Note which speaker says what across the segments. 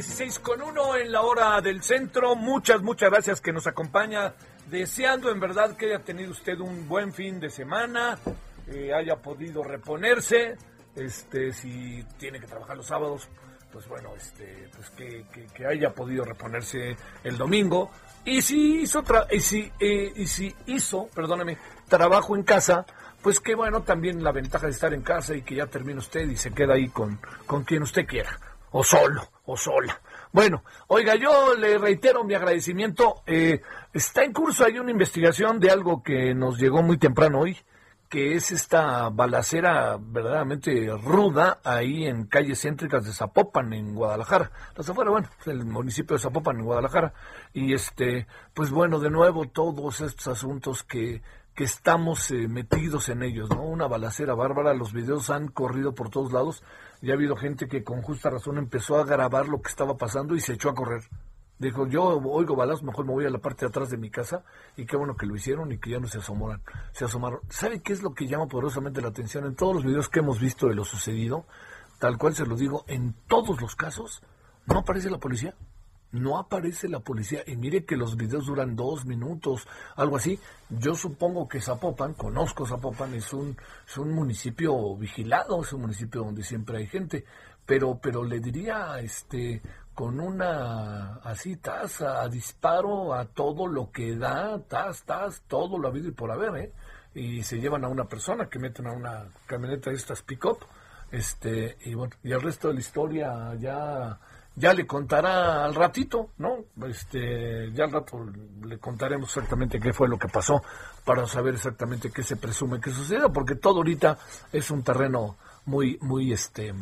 Speaker 1: 16 con uno en la hora del centro. Muchas, muchas gracias que nos acompaña. Deseando en verdad que haya tenido usted un buen fin de semana, eh, haya podido reponerse. Este, si tiene que trabajar los sábados, pues bueno, este, pues que, que- haya podido reponerse el domingo. Y si hizo, tra- y si, eh, y si hizo, perdóname, trabajo en casa, pues que bueno, también la ventaja de estar en casa y que ya termine usted y se queda ahí con, con quien usted quiera, o solo, o sola. Bueno, oiga, yo le reitero mi agradecimiento. eh, está en curso, hay una investigación de algo que nos llegó muy temprano hoy, que es esta balacera verdaderamente ruda ahí en calles céntricas de Zapopan, en Guadalajara. Las afuera, bueno, el municipio de Zapopan, en Guadalajara. Y este, pues bueno, de nuevo, todos estos asuntos que, que estamos eh, metidos en ellos, ¿no? Una balacera bárbara, los videos han corrido por todos lados y ha habido gente que con justa razón empezó a grabar lo que estaba pasando y se echó a correr. Dijo, yo oigo balazos, mejor me voy a la parte de atrás de mi casa y qué bueno que lo hicieron y que ya no se asomaron. Se asomaron. ¿Sabe qué es lo que llama poderosamente la atención? En todos los videos que hemos visto de lo sucedido, tal cual se lo digo, en todos los casos, no aparece la policía. No aparece la policía. Y mire que los videos duran dos minutos, algo así. Yo supongo que Zapopan, conozco Zapopan, es un, es un municipio vigilado, es un municipio donde siempre hay gente. Pero, pero le diría, este, con una así tasa, a disparo a todo lo que da, tas, tas, todo lo habido y por haber, ¿eh? Y se llevan a una persona que meten a una camioneta de estas pick-up, este, y bueno, y el resto de la historia ya, ya le contará al ratito, ¿no? Este, ya al rato le contaremos exactamente qué fue lo que pasó para saber exactamente qué se presume que sucedió, porque todo ahorita es un terreno muy, muy, este,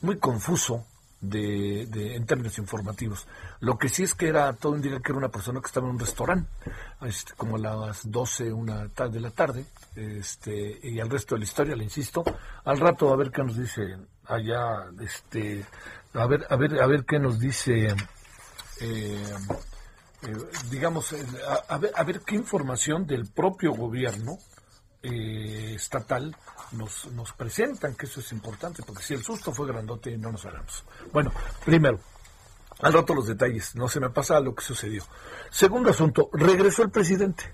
Speaker 1: muy confuso de, de- en términos informativos. Lo que sí es que era, todo indica que era una persona que estaba en un restaurante, este, como a las 12, una ta- de la tarde, este, y al resto de la historia, le insisto, al rato a ver qué nos dice allá, este, a ver, a ver, a ver qué nos dice, eh, eh, digamos, eh, a, ver, a ver qué información del propio gobierno estatal nos, nos presentan, que eso es importante, porque si el susto fue grandote, no nos hagamos. Bueno, primero, al rato los detalles, no se me pasa lo que sucedió. Segundo asunto, regresó el presidente.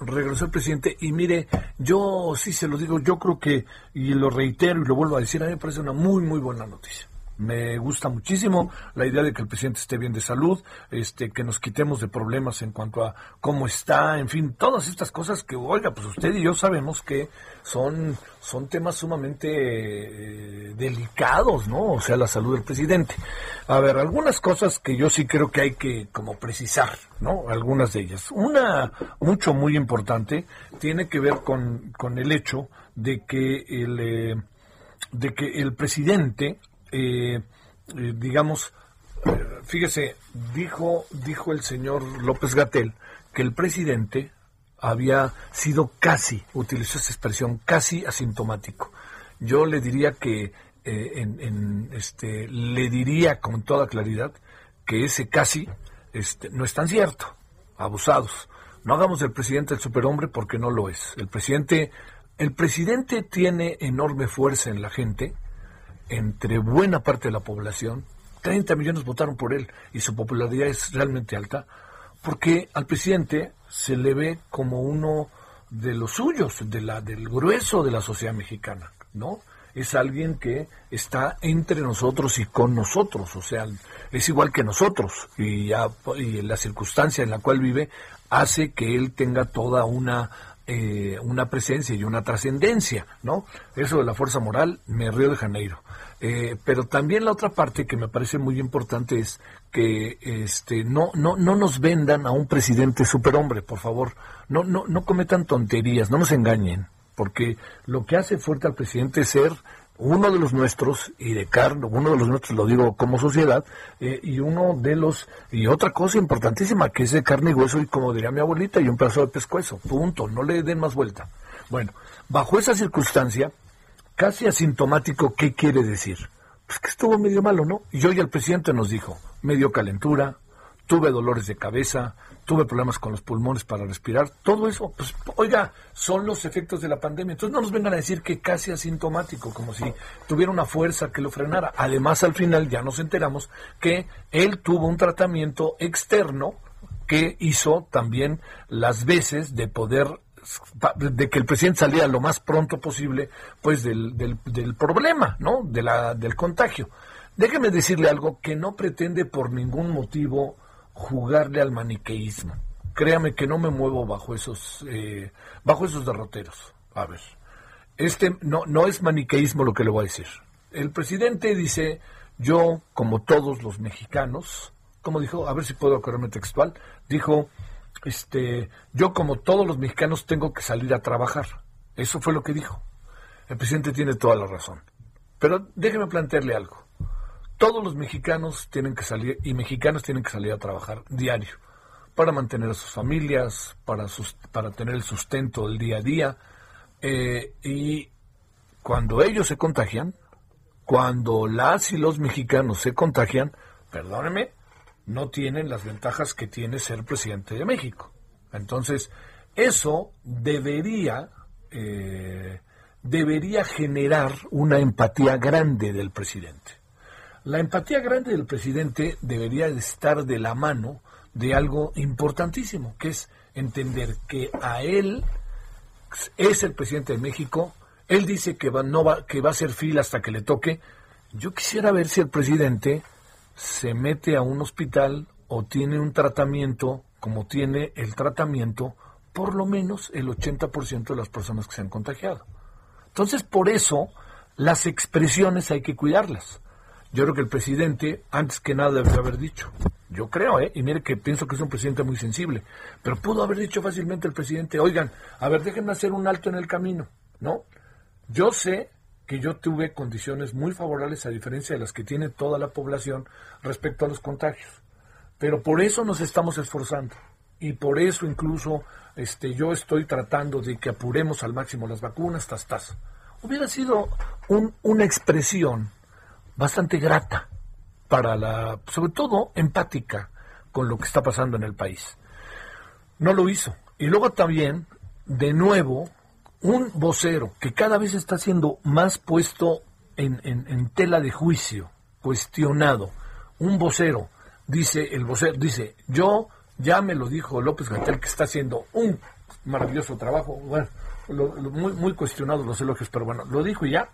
Speaker 1: Regresó el presidente y mire, yo sí se lo digo, yo creo que, y lo reitero y lo vuelvo a decir, a mí me parece una muy, muy buena noticia. Me gusta muchísimo la idea de que el presidente esté bien de salud, este, que nos quitemos de problemas en cuanto a cómo está, en fin, todas estas cosas que, oiga, pues usted y yo sabemos que son, son temas sumamente eh, delicados, ¿no? O sea, la salud del presidente. A ver, algunas cosas que yo sí creo que hay que como precisar, ¿no? Algunas de ellas. Una, mucho, muy importante, tiene que ver con, con el hecho de que el, eh, de que el presidente, eh, eh, digamos, fíjese, dijo, dijo el señor López Gatel que el presidente había sido casi, utilizó esa expresión, casi asintomático. Yo le diría que, eh, en, en, este, le diría con toda claridad que ese casi este, no es tan cierto, abusados. No hagamos del presidente el superhombre porque no lo es. El presidente, el presidente tiene enorme fuerza en la gente, entre buena parte de la población. 30 millones votaron por él y su popularidad es realmente alta, porque al presidente se le ve como uno de los suyos, de la, del grueso de la sociedad mexicana, ¿no? Es alguien que está entre nosotros y con nosotros, o sea, es igual que nosotros y, ya, y la circunstancia en la cual vive hace que él tenga toda una eh, una presencia y una trascendencia, ¿no? Eso de la fuerza moral, me río de Janeiro. Eh, pero también la otra parte que me parece muy importante es que este no no no nos vendan a un presidente superhombre, por favor. No no no cometan tonterías, no nos engañen, porque lo que hace fuerte al presidente es ser uno de los nuestros y de carne, uno de los nuestros lo digo como sociedad, eh, y uno de los, y otra cosa importantísima, que es de carne y hueso, y como diría mi abuelita, y un pedazo de pescuezo, punto, no le den más vuelta. Bueno, bajo esa circunstancia, casi asintomático, ¿qué quiere decir? Pues que estuvo medio malo, ¿no? Y hoy el presidente nos dijo, medio calentura, tuve dolores de cabeza, tuve problemas con los pulmones para respirar, todo eso, pues oiga, son los efectos de la pandemia. Entonces no nos vengan a decir que casi asintomático, como si tuviera una fuerza que lo frenara. Además, al final ya nos enteramos que él tuvo un tratamiento externo que hizo también las veces de poder de que el presidente saliera lo más pronto posible pues del, del, del problema, ¿no? De la, del contagio. Déjeme decirle algo que no pretende por ningún motivo jugarle al maniqueísmo. Créame que no me muevo bajo esos, eh, bajo esos derroteros. A ver, este no, no es maniqueísmo lo que le voy a decir. El presidente dice, yo, como todos los mexicanos, como dijo, a ver si puedo acordarme textual, dijo, este, yo como todos los mexicanos tengo que salir a trabajar. Eso fue lo que dijo. El presidente tiene toda la razón. Pero déjeme plantearle algo todos los mexicanos tienen que salir y mexicanos tienen que salir a trabajar diario para mantener a sus familias, para, para tener el sustento del día a día. Eh, y cuando ellos se contagian, cuando las y los mexicanos se contagian, perdóneme, no tienen las ventajas que tiene ser presidente de México. Entonces, eso debería, eh, debería generar una empatía grande del presidente. La empatía grande del presidente debería estar de la mano de algo importantísimo, que es entender que a él es el presidente de México, él dice que va, no va, que va a ser fila hasta que le toque. Yo quisiera ver si el presidente se mete a un hospital o tiene un tratamiento como tiene el tratamiento por lo menos el 80% de las personas que se han contagiado. Entonces, por eso, las expresiones hay que cuidarlas. Yo creo que el presidente, antes que nada, debería haber dicho. Yo creo, ¿eh? Y mire que pienso que es un presidente muy sensible. Pero pudo haber dicho fácilmente el presidente, oigan, a ver, déjenme hacer un alto en el camino, ¿no? Yo sé que yo tuve condiciones muy favorables a diferencia de las que tiene toda la población respecto a los contagios. Pero por eso nos estamos esforzando. Y por eso incluso este, yo estoy tratando de que apuremos al máximo las vacunas, tas, tas. Hubiera sido un, una expresión bastante grata para la, sobre todo empática con lo que está pasando en el país. No lo hizo. Y luego también, de nuevo, un vocero que cada vez está siendo más puesto en, en, tela de juicio, cuestionado. Un vocero, dice el vocero, dice, yo ya me lo dijo López Gatel que está haciendo un maravilloso trabajo. Bueno, muy, muy cuestionados los elogios, pero bueno, lo dijo ya.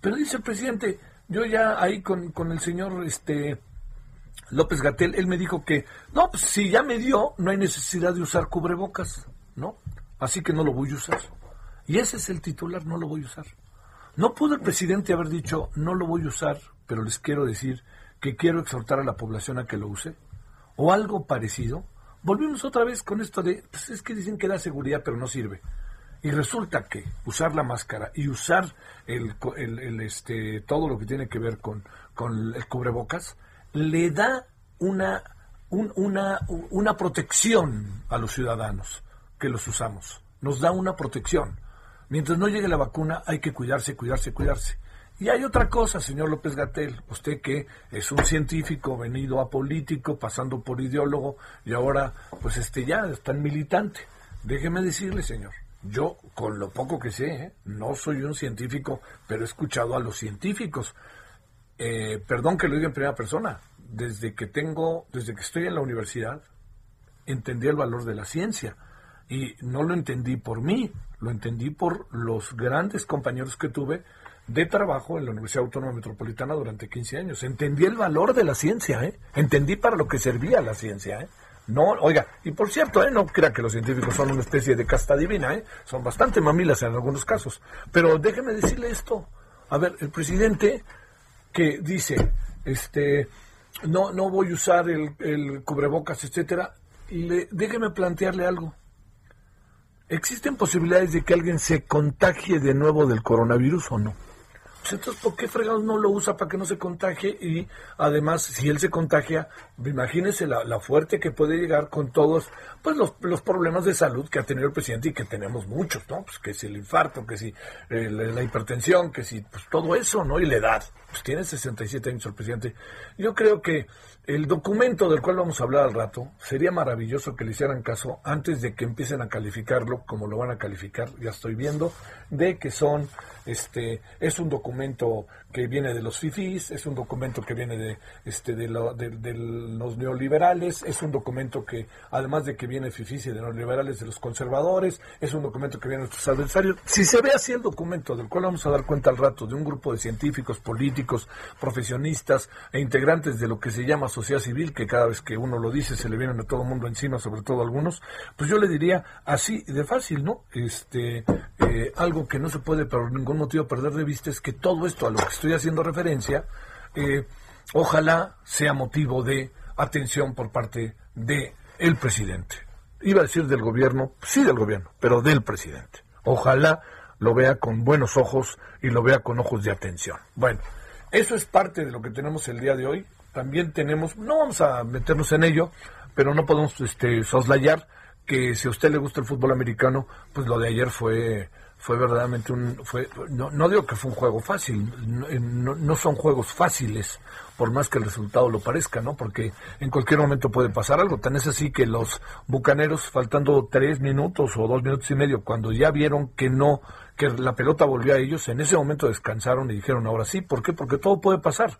Speaker 1: Pero dice el presidente, yo ya ahí con, con el señor este López Gatel, él me dijo que, no, pues si ya me dio, no hay necesidad de usar cubrebocas, ¿no? Así que no lo voy a usar. Y ese es el titular, no lo voy a usar. No pudo el presidente haber dicho, no lo voy a usar, pero les quiero decir que quiero exhortar a la población a que lo use. O algo parecido. Volvimos otra vez con esto de, pues es que dicen que da seguridad, pero no sirve. Y resulta que usar la máscara y usar el, este, todo lo que tiene que ver con, con el cubrebocas le da una, una, una protección a los ciudadanos que los usamos. Nos da una protección. Mientras no llegue la vacuna hay que cuidarse, cuidarse, cuidarse. Y hay otra cosa, señor López Gatel, usted que es un científico venido a político, pasando por ideólogo y ahora pues este ya está en militante. déjeme decirle, señor, yo con lo poco que sé, ¿eh? no soy un científico, pero he escuchado a los científicos. Eh, perdón que lo diga en primera persona, desde que tengo, desde que estoy en la universidad, entendí el valor de la ciencia. Y no lo entendí por mí, lo entendí por los grandes compañeros que tuve de trabajo en la Universidad Autónoma Metropolitana durante 15 años. Entendí el valor de la ciencia, ¿eh? Entendí para lo que servía la ciencia. No, oiga, y por cierto, ¿eh? no crea que los científicos son una especie de casta divina, ¿eh? Son bastante mamilas en algunos casos. Pero déjeme decirle esto. A ver, el presidente que dice, este, no, no voy a usar el, el cubrebocas, etcétera, le, déjeme plantearle algo. ¿Existen posibilidades de que alguien se contagie de nuevo del coronavirus o no? Pues entonces, ¿por qué fregados no lo usa para que no se contagie? Y además, si él se contagia, imagínese la, la fuerte que puede llegar con todos pues los, los, problemas de salud que ha tenido el presidente y que tenemos muchos, ¿no? Pues que si el infarto, que si eh, la, la, hipertensión, que si pues todo eso, ¿no? Y la edad. Pues tiene 67 años el presidente. Yo creo que el documento del cual vamos a hablar al rato, sería maravilloso que le hicieran caso antes de que empiecen a calificarlo como lo van a calificar, ya estoy viendo, de que son, este, es un documento que viene de los FIFIs, es un documento que viene de, este, de, lo, de, de los neoliberales, es un documento que, además de que viene FIFIs y de los liberales, de los conservadores, es un documento que viene de nuestros adversarios. Si se ve así el documento, del cual vamos a dar cuenta al rato, de un grupo de científicos, políticos, profesionistas e integrantes de lo que se llama sociedad civil, que cada vez que uno lo dice se le vienen a todo el mundo encima, sobre todo algunos, pues yo le diría así de fácil, ¿no? Este, eh, algo que no se puede por ningún motivo perder de vista es que todo esto a lo que estoy haciendo referencia, eh, ojalá sea motivo de atención por parte de presidente. Iba a decir del gobierno, sí del gobierno, pero del presidente. Ojalá lo vea con buenos ojos y lo vea con ojos de atención. Bueno, eso es parte de lo que tenemos el día de hoy también tenemos, no vamos a meternos en ello, pero no podemos este, soslayar que si a usted le gusta el fútbol americano, pues lo de ayer fue fue verdaderamente un fue no, no digo que fue un juego fácil no, no, son juegos fáciles por más que el resultado lo parezca no porque en cualquier momento puede pasar algo. Tan es así que los bucaneros faltando tres minutos o dos minutos y medio cuando ya vieron que no que la pelota volvió a ellos en ese momento descansaron y dijeron ahora sí ¿por qué? porque todo puede pasar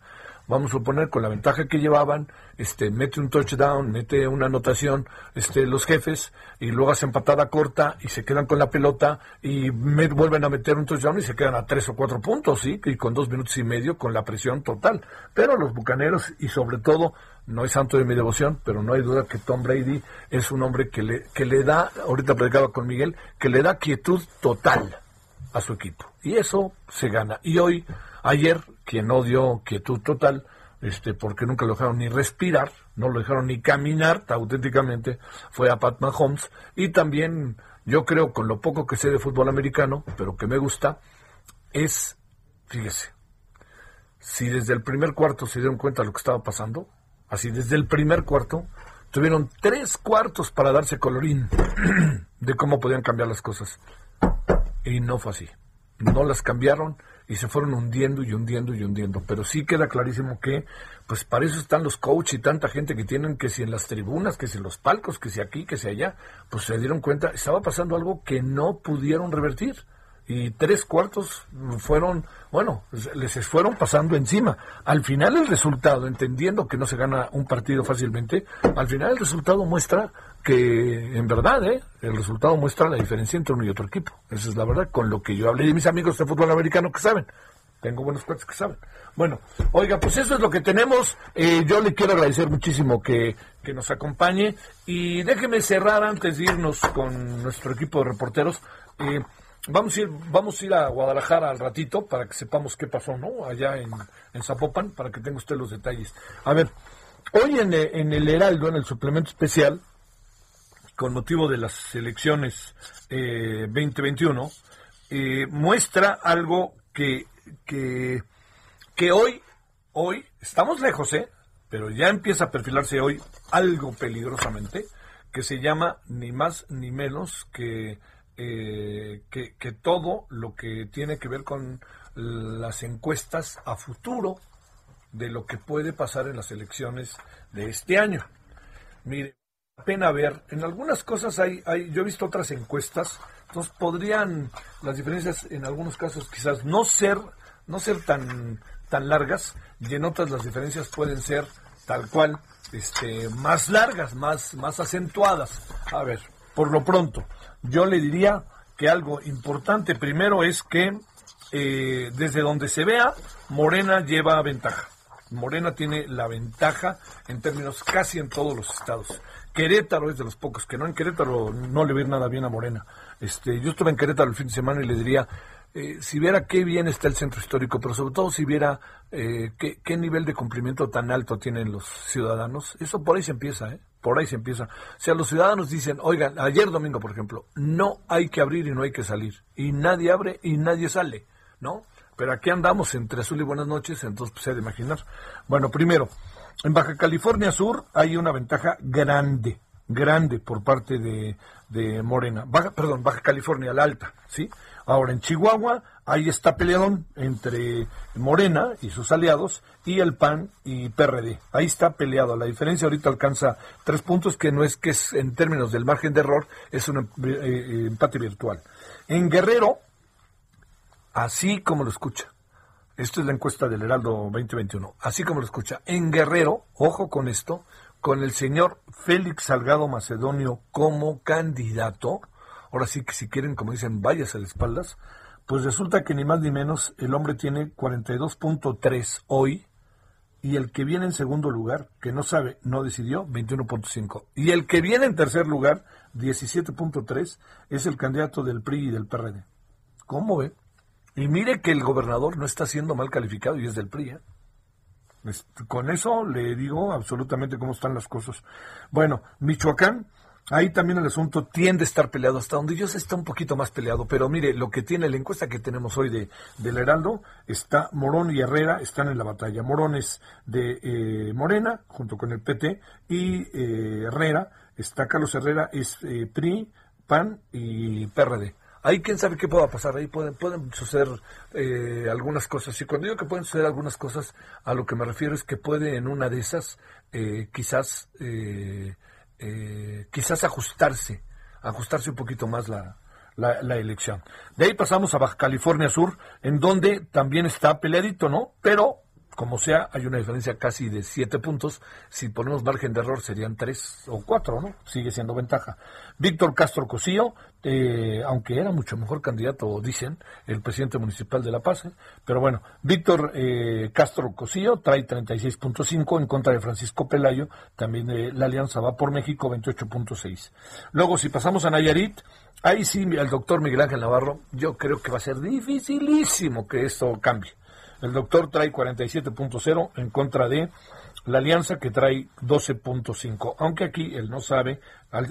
Speaker 1: vamos a suponer con la ventaja que llevaban, este, mete un touchdown, mete una anotación, este, los jefes, y luego hace empatada corta y se quedan con la pelota y me, vuelven a meter un touchdown y se quedan a tres o cuatro puntos, sí, y con dos minutos y medio con la presión total. Pero los bucaneros y sobre todo, no es santo de mi devoción, pero no hay duda que Tom Brady es un hombre que le, que le da, ahorita predicaba con Miguel, que le da quietud total a su equipo. Y eso se gana. Y hoy Ayer, quien no dio quietud total, este, porque nunca lo dejaron ni respirar, no lo dejaron ni caminar auténticamente, fue a Pat Mahomes. Y también, yo creo, con lo poco que sé de fútbol americano, pero que me gusta, es, fíjese, si desde el primer cuarto se dieron cuenta de lo que estaba pasando, así desde el primer cuarto, tuvieron tres cuartos para darse colorín de cómo podían cambiar las cosas. Y no fue así. No las cambiaron y se fueron hundiendo y hundiendo y hundiendo. Pero sí queda clarísimo que, pues para eso están los coaches y tanta gente que tienen que si en las tribunas, que si en los palcos, que si aquí, que si allá, pues se dieron cuenta, estaba pasando algo que no pudieron revertir y tres cuartos fueron, bueno, les fueron pasando encima. Al final el resultado, entendiendo que no se gana un partido fácilmente, al final el resultado muestra que en verdad, ¿eh? el resultado muestra la diferencia entre uno y otro equipo. Esa es la verdad, con lo que yo hablé de mis amigos de fútbol americano que saben. Tengo buenos cuates que saben. Bueno, oiga, pues eso es lo que tenemos. Eh, yo le quiero agradecer muchísimo que, que nos acompañe. Y déjeme cerrar antes de irnos con nuestro equipo de reporteros. Eh, Vamos a ir, vamos a ir a Guadalajara al ratito para que sepamos qué pasó, ¿no? Allá en, en Zapopan, para que tenga usted los detalles. A ver, hoy en, en el Heraldo, en el suplemento especial, con motivo de las elecciones eh, 2021, eh, muestra algo que, que, que hoy, hoy, estamos lejos, ¿eh? Pero ya empieza a perfilarse hoy algo peligrosamente, que se llama ni más ni menos que eh, que, todo lo que tiene que ver con las encuestas a futuro de lo que puede pasar en las elecciones de este año. Mire, pena ver. En algunas cosas hay, hay, yo he visto otras encuestas, entonces podrían las diferencias en algunos casos quizás no ser, no ser tan, tan largas, y en otras las diferencias pueden ser tal cual, este, más largas, más, más acentuadas. A ver, por lo pronto, yo le diría que algo importante primero es que eh, desde donde se vea, Morena lleva ventaja. Morena tiene la ventaja en términos casi en todos los estados. Querétaro es de los pocos que no. En Querétaro no le ve nada bien a Morena. Este, yo estuve en Querétaro el fin de semana y le diría, eh, si viera qué bien está el centro histórico, pero sobre todo si viera eh, qué, qué, nivel de cumplimiento tan alto tienen los ciudadanos, eso por ahí se empieza, ¿eh? Por ahí se empieza. O sea, los ciudadanos dicen, oigan, ayer domingo, por ejemplo, no hay que abrir y no hay que salir. Y nadie abre y nadie sale, ¿no? Pero aquí andamos entre azul y buenas noches, entonces pues se de imaginar. Bueno, primero, en Baja California Sur hay una ventaja grande, grande por parte de, de Morena. Perdón, Baja California, la alta, ¿sí? Ahora en Chihuahua, ahí está peleadón entre Morena y sus aliados y el PAN y PRD. Ahí está peleado. La diferencia ahorita alcanza tres puntos, que no es que es en términos del margen de error, es un eh, eh, empate virtual. En Guerrero, así como lo escucha, esto es la encuesta del Heraldo 2021. Así como lo escucha, en Guerrero, ojo con esto, con el señor Félix Salgado Macedonio como candidato, ahora sí que si quieren, como dicen, vayas a las espaldas, pues resulta que ni más ni menos el hombre tiene 42.3 hoy y el que viene en segundo lugar, que no sabe, no decidió, 21.5. Y el que viene en tercer lugar, 17.3, es el candidato del PRI y del PRD. ¿Cómo ve? Y mire que el gobernador no está siendo mal calificado y es del PRI. ¿eh? Con eso le digo absolutamente cómo están las cosas. Bueno, Michoacán, ahí también el asunto tiende a estar peleado. Hasta donde yo sé está un poquito más peleado. Pero mire, lo que tiene la encuesta que tenemos hoy de, del Heraldo, está Morón y Herrera están en la batalla. Morón es de eh, Morena, junto con el PT, y eh, Herrera, está Carlos Herrera, es eh, PRI, PAN y PRD. Ahí quién sabe qué pueda pasar, ahí pueden, pueden suceder eh, algunas cosas. Y cuando digo que pueden suceder algunas cosas, a lo que me refiero es que puede en una de esas eh, quizás, eh, quizás ajustarse, ajustarse un poquito más la, la, la, elección. De ahí pasamos a Baja California Sur, en donde también está peleadito, ¿no? Pero como sea, hay una diferencia casi de siete puntos. Si ponemos margen de error serían tres o cuatro, ¿no? Sigue siendo ventaja. Víctor Castro Cosío, eh, aunque era mucho mejor candidato, dicen, el presidente municipal de La Paz, ¿eh? pero bueno, Víctor eh, Castro Cosío trae 36.5 en contra de Francisco Pelayo, también eh, la Alianza va por México 28.6. Luego, si pasamos a Nayarit, ahí sí, el doctor Miguel Ángel Navarro, yo creo que va a ser dificilísimo que esto cambie. El doctor trae 47.0 en contra de la alianza que trae 12.5. Aunque aquí él no sabe,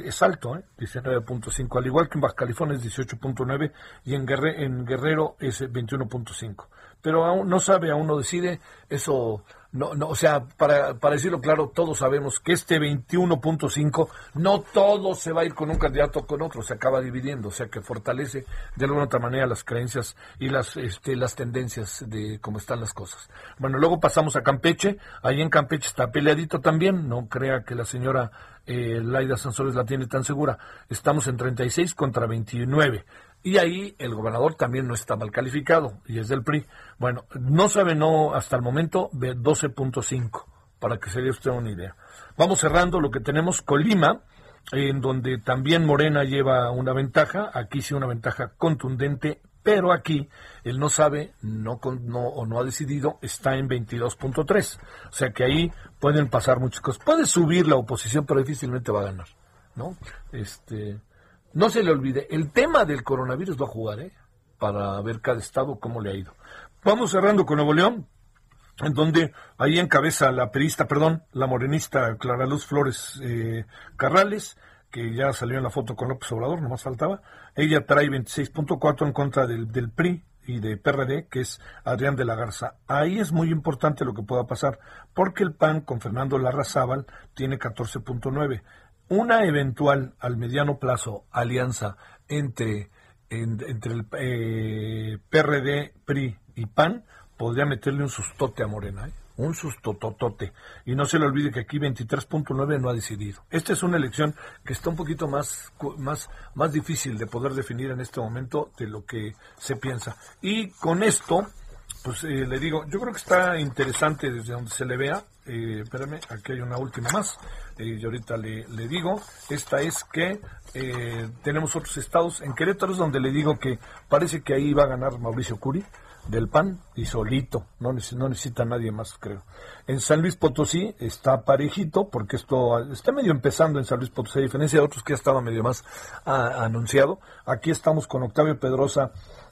Speaker 1: es alto, ¿eh? 19.5. Al igual que en Baja California es 18.9 y en, en Guerrero es 21.5. Pero aún no sabe, aún no decide. Eso no, no, o sea, para, para decirlo claro, todos sabemos que este 21.5 no todo se va a ir con un candidato o con otro, se acaba dividiendo, o sea que fortalece de alguna otra manera las creencias y las, este, las tendencias de cómo están las cosas. Bueno, luego pasamos a Campeche, ahí en Campeche está peleadito también, no crea que la señora eh, Laida Sanzores la tiene tan segura, estamos en 36 contra 29. Y ahí el gobernador también no está mal calificado y es del PRI. Bueno, no sabe, no hasta el momento, de 12.5, para que se dé usted una idea. Vamos cerrando lo que tenemos. Colima, en donde también Morena lleva una ventaja, aquí sí una ventaja contundente, pero aquí él no sabe, no, no o no ha decidido, está en 22.3. O sea que ahí pueden pasar muchas cosas. Puede subir la oposición, pero difícilmente va a ganar, ¿no? Este, no se le olvide, el tema del coronavirus va a jugar, ¿eh? Para ver cada estado cómo le ha ido. Vamos cerrando con Nuevo León, en donde ahí encabeza la perista, perdón, la morenista Clara Luz Flores eh, Carrales, que ya salió en la foto con López Obrador, nomás faltaba. Ella trae 26.4 en contra del, del PRI, y de PRD, que es Adrián de la Garza. Ahí es muy importante lo que pueda pasar, porque el PAN con Fernando Larrazábal tiene 14.9 una eventual al mediano plazo alianza entre, entre el eh, PRD, PRI y PAN podría meterle un sustote a Morena. ¿eh? un sustototote. Y no se le olvide que aquí 23.9 no ha decidido. Esta es una elección que está un poquito más, más, más difícil de poder definir en este momento de lo que se piensa. Y con esto, pues eh, le digo, yo creo que está interesante desde donde se le vea. Eh, espérame, aquí hay una última más. Eh, y ahorita le, le, digo, esta es que eh, tenemos otros estados. En Querétaro donde le digo que parece que ahí va a ganar Mauricio Curi del PAN y solito, no, no necesita nadie más, creo. En San Luis Potosí está parejito, porque esto está medio empezando en San Luis Potosí, a diferencia de otros que ya estaba medio más anunciado. Aquí estamos con Octavio Pedrosa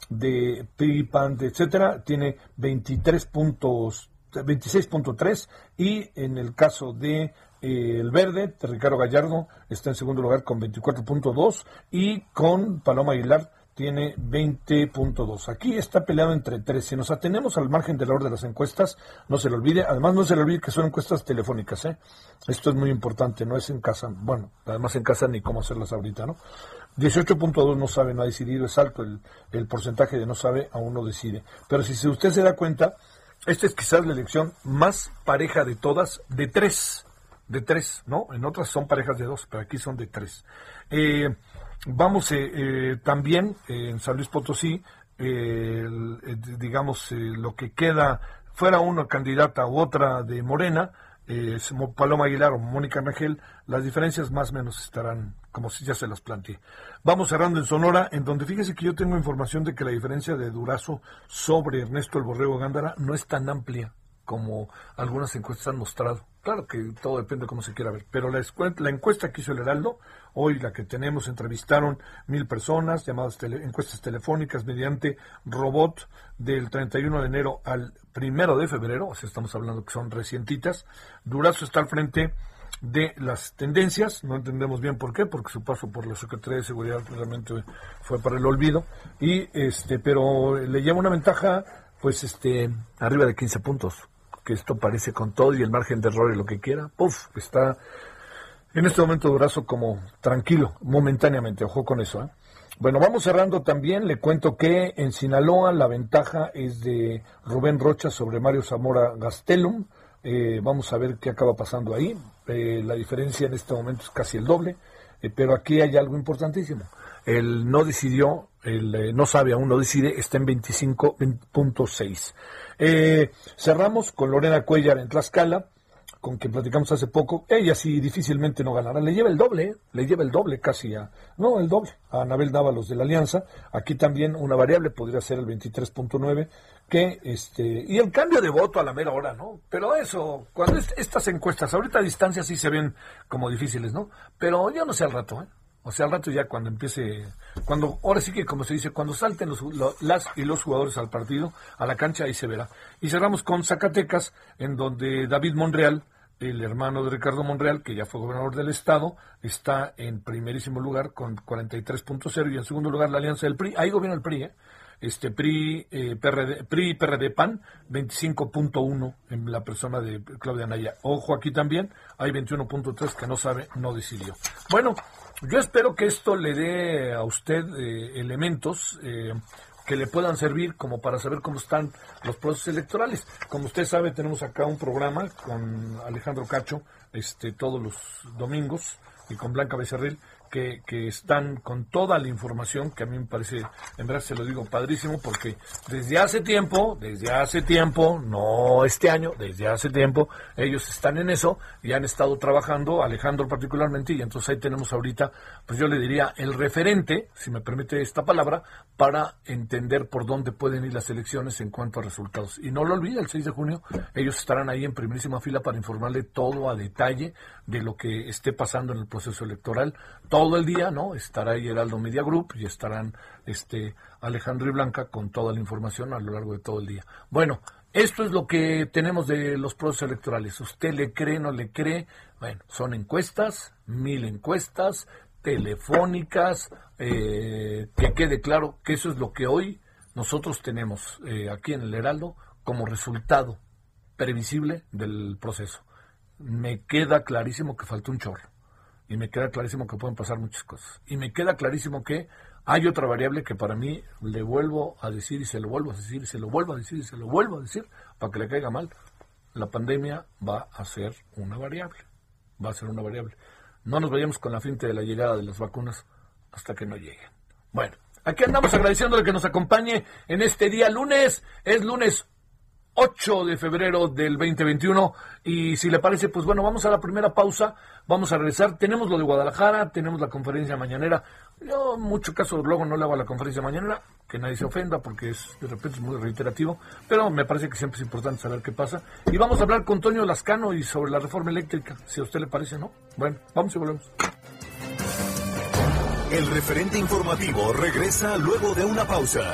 Speaker 1: de PRI, PAN, etcétera, tiene 23 puntos, 26.3 y en el caso de eh, el verde, Ricardo Gallardo, está en segundo lugar con 24.2 y con Paloma Aguilar tiene 20.2. Aquí está peleado entre tres. Si nos atenemos al margen del orden de las encuestas, no se le olvide. Además, no se le olvide que son encuestas telefónicas. ¿eh? Esto es muy importante, no es en casa. Bueno, además en casa ni cómo hacerlas ahorita, ¿no? 18.2 no sabe, no ha decidido. Es alto el, el porcentaje de no sabe, aún no decide. Pero si usted se da cuenta, esta es quizás la elección más pareja de todas, de tres. De tres, ¿no? En otras son parejas de dos, pero aquí son de tres. Eh, Vamos eh, eh, también en San Luis Potosí, digamos, lo que queda, fuera una candidata u otra de Morena, Paloma Aguilar o Mónica Rangel, las diferencias más o menos estarán como si ya se las planteé. Vamos cerrando en Sonora, en donde fíjese que yo tengo información de que la diferencia de Durazo sobre Ernesto el Borrego Gándara no es tan amplia como algunas encuestas han mostrado. Claro que todo depende de cómo se quiera ver, pero la, la encuesta que hizo el Heraldo, hoy la que tenemos, entrevistaron mil personas, llamadas encuestas telefónicas mediante robot del 31 de enero al 1 de febrero, o sea, estamos hablando que son recientitas. Durazo está al frente de las tendencias, no entendemos bien por qué, porque su paso por la Secretaría de Seguridad realmente fue para el olvido, y este, pero le lleva una ventaja, pues este, arriba de 15 puntos que esto parece con todo y el margen de error y lo que quiera, puff, está en este momento Durazo como tranquilo, momentáneamente, ojo con eso. ¿eh? Bueno, vamos cerrando también, le cuento que en Sinaloa la ventaja es de Rubén Rocha sobre Mario Zamora Gastelum, eh, vamos a ver qué acaba pasando ahí, eh, la diferencia en este momento es casi el doble, pero aquí hay algo importantísimo. El no decidió, el no sabe aún, no decide, está en 25.6. Eh, cerramos con Lorena Cuellar en Tlaxcala, con quien platicamos hace poco. Ella sí difícilmente no ganará. Le lleva el doble, ¿eh? le lleva el doble casi a, no, el doble, a Anabel Dávalos de la Alianza. Aquí también una variable podría ser el 23.9, que este, y el cambio de voto a la mera hora, ¿no? Pero eso, cuando estas encuestas, ahorita a distancia sí se ven como difíciles, ¿no? Pero yo no sé al rato, ¿eh? O sea, al rato ya cuando empiece, cuando, ahora sí que como se dice, cuando salten los, las y los jugadores al partido, a la cancha, ahí se verá. Y cerramos con Zacatecas, en donde David Monreal, el hermano de Ricardo Monreal, que ya fue gobernador del estado, está en primerísimo lugar con 43.0 y en segundo lugar la alianza del PRI. Ahí gobierna el PRI, ¿eh? Este PRI, eh, PRD, PRI PRD PAN, 25.1 en la persona de Claudia Naya. Ojo aquí también, hay 21.3 que no sabe, no decidió. Bueno, yo espero que esto le dé a usted eh, elementos eh, que le puedan servir como para saber cómo están los procesos electorales. Como usted sabe, tenemos acá un programa con Alejandro Cacho este, todos los domingos y con Blanca Becerril que, están con toda la información que a mí me parece, en verdad se lo digo padrísimo, porque desde hace tiempo, desde hace tiempo, no este año, desde hace tiempo, ellos están en eso y han estado trabajando, Alejandro particularmente, y entonces ahí tenemos ahorita, pues yo le diría, el referente, si me permite esta palabra, para entender por dónde pueden ir las elecciones en cuanto a resultados. Y no lo olvide, el 6 de junio ellos estarán ahí en primerísima fila para informarle todo a detalle de lo que esté pasando en el proceso electoral. Todo el día, ¿no? Estará Heraldo Media Group y estarán este Alejandro y Blanca con toda la información a lo largo de todo el día. Bueno, esto es lo que tenemos de los procesos electorales. ¿Usted le cree, no le cree? Bueno, son encuestas, mil encuestas, telefónicas, eh, que quede claro que eso es lo que hoy nosotros tenemos eh, aquí en el Heraldo como resultado previsible del proceso me queda clarísimo que falta un chorro. Y me queda clarísimo que pueden pasar muchas cosas. Y me queda clarísimo que hay otra variable que para mí le vuelvo a decir y se lo vuelvo a decir y se lo vuelvo a decir y se lo vuelvo a decir para que le caiga mal. la pandemia va a ser una variable. Va a ser una variable. No nos vayamos con la finta de la llegada de las vacunas hasta que no lleguen. Bueno, aquí andamos agradeciéndole que nos acompañe en este día lunes. Es lunes 8 de febrero del 2021. Y si le parece, pues bueno, vamos a la primera pausa. Vamos a regresar. Tenemos lo de Guadalajara, tenemos la conferencia mañanera. Yo, mucho caso, luego no le hago la conferencia mañanera, que nadie se ofenda porque es de repente es muy reiterativo. Pero me parece que siempre es importante saber qué pasa. Y vamos a hablar con Toño Lascano y sobre la reforma eléctrica, si a usted le parece, ¿no? Bueno, vamos y volvemos.
Speaker 2: El referente informativo regresa luego de una pausa.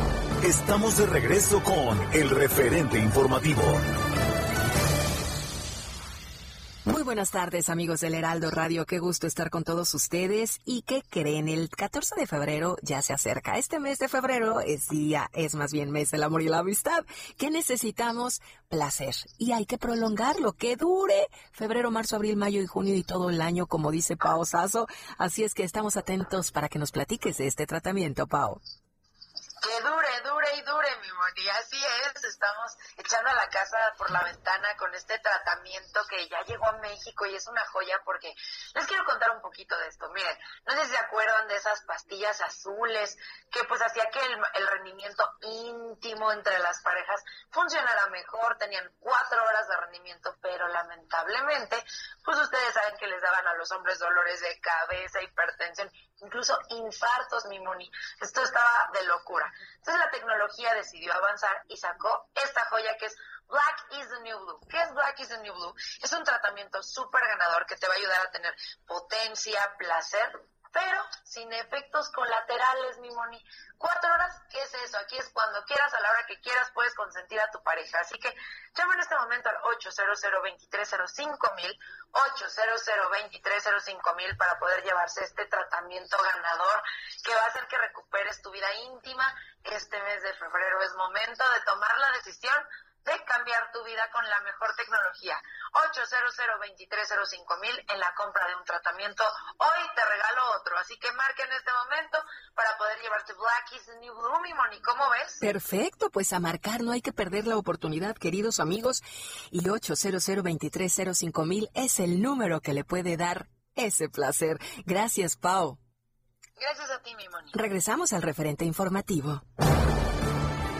Speaker 2: Estamos de regreso con el referente informativo.
Speaker 3: Muy buenas tardes amigos del Heraldo Radio, qué gusto estar con todos ustedes y qué creen, el 14 de febrero ya se acerca. Este mes de febrero es día, es más bien mes del amor y la amistad. ¿Qué necesitamos? Placer. Y hay que prolongarlo, que dure febrero, marzo, abril, mayo y junio y todo el año, como dice Pao Sasso. Así es que estamos atentos para que nos platiques de este tratamiento, Pao.
Speaker 4: Que dure, dure y dure, mi Moni. Así es, estamos echando la casa por la ventana con este tratamiento que ya llegó a México y es una joya porque les quiero contar un poquito de esto. Miren, no sé si se acuerdan de esas pastillas azules que pues hacía que el, el rendimiento íntimo entre las parejas funcionara mejor, tenían cuatro horas de rendimiento, pero lamentablemente, pues ustedes saben que les daban a los hombres dolores de cabeza, hipertensión, incluso infartos, mi Moni. Esto estaba de locura. Entonces la tecnología decidió avanzar y sacó esta joya que es Black is the New Blue. ¿Qué es Black is the New Blue? Es un tratamiento súper ganador que te va a ayudar a tener potencia, placer, pero sin efectos colaterales, mi Moni. Cuatro horas, ¿qué es eso? Aquí es cuando quieras, a la hora que quieras, puedes consentir a tu pareja. Así que llama en este momento al 800 mil 800 mil para poder llevarse este tratamiento ganador que va a hacer que recuperes tu vida íntima. Este mes de febrero es momento de tomar la decisión de cambiar tu vida con la mejor tecnología. 800 mil en la compra de un tratamiento. Hoy te regalo otro, así que marca en este momento para poder llevarte Black is the New Blue, mi Moni. ¿Cómo ves?
Speaker 3: Perfecto, pues a marcar no hay que perder la oportunidad, queridos amigos. Y 800 mil es el número que le puede dar ese placer. Gracias, Pau.
Speaker 4: Gracias a ti, mi Moni.
Speaker 3: Regresamos al referente informativo.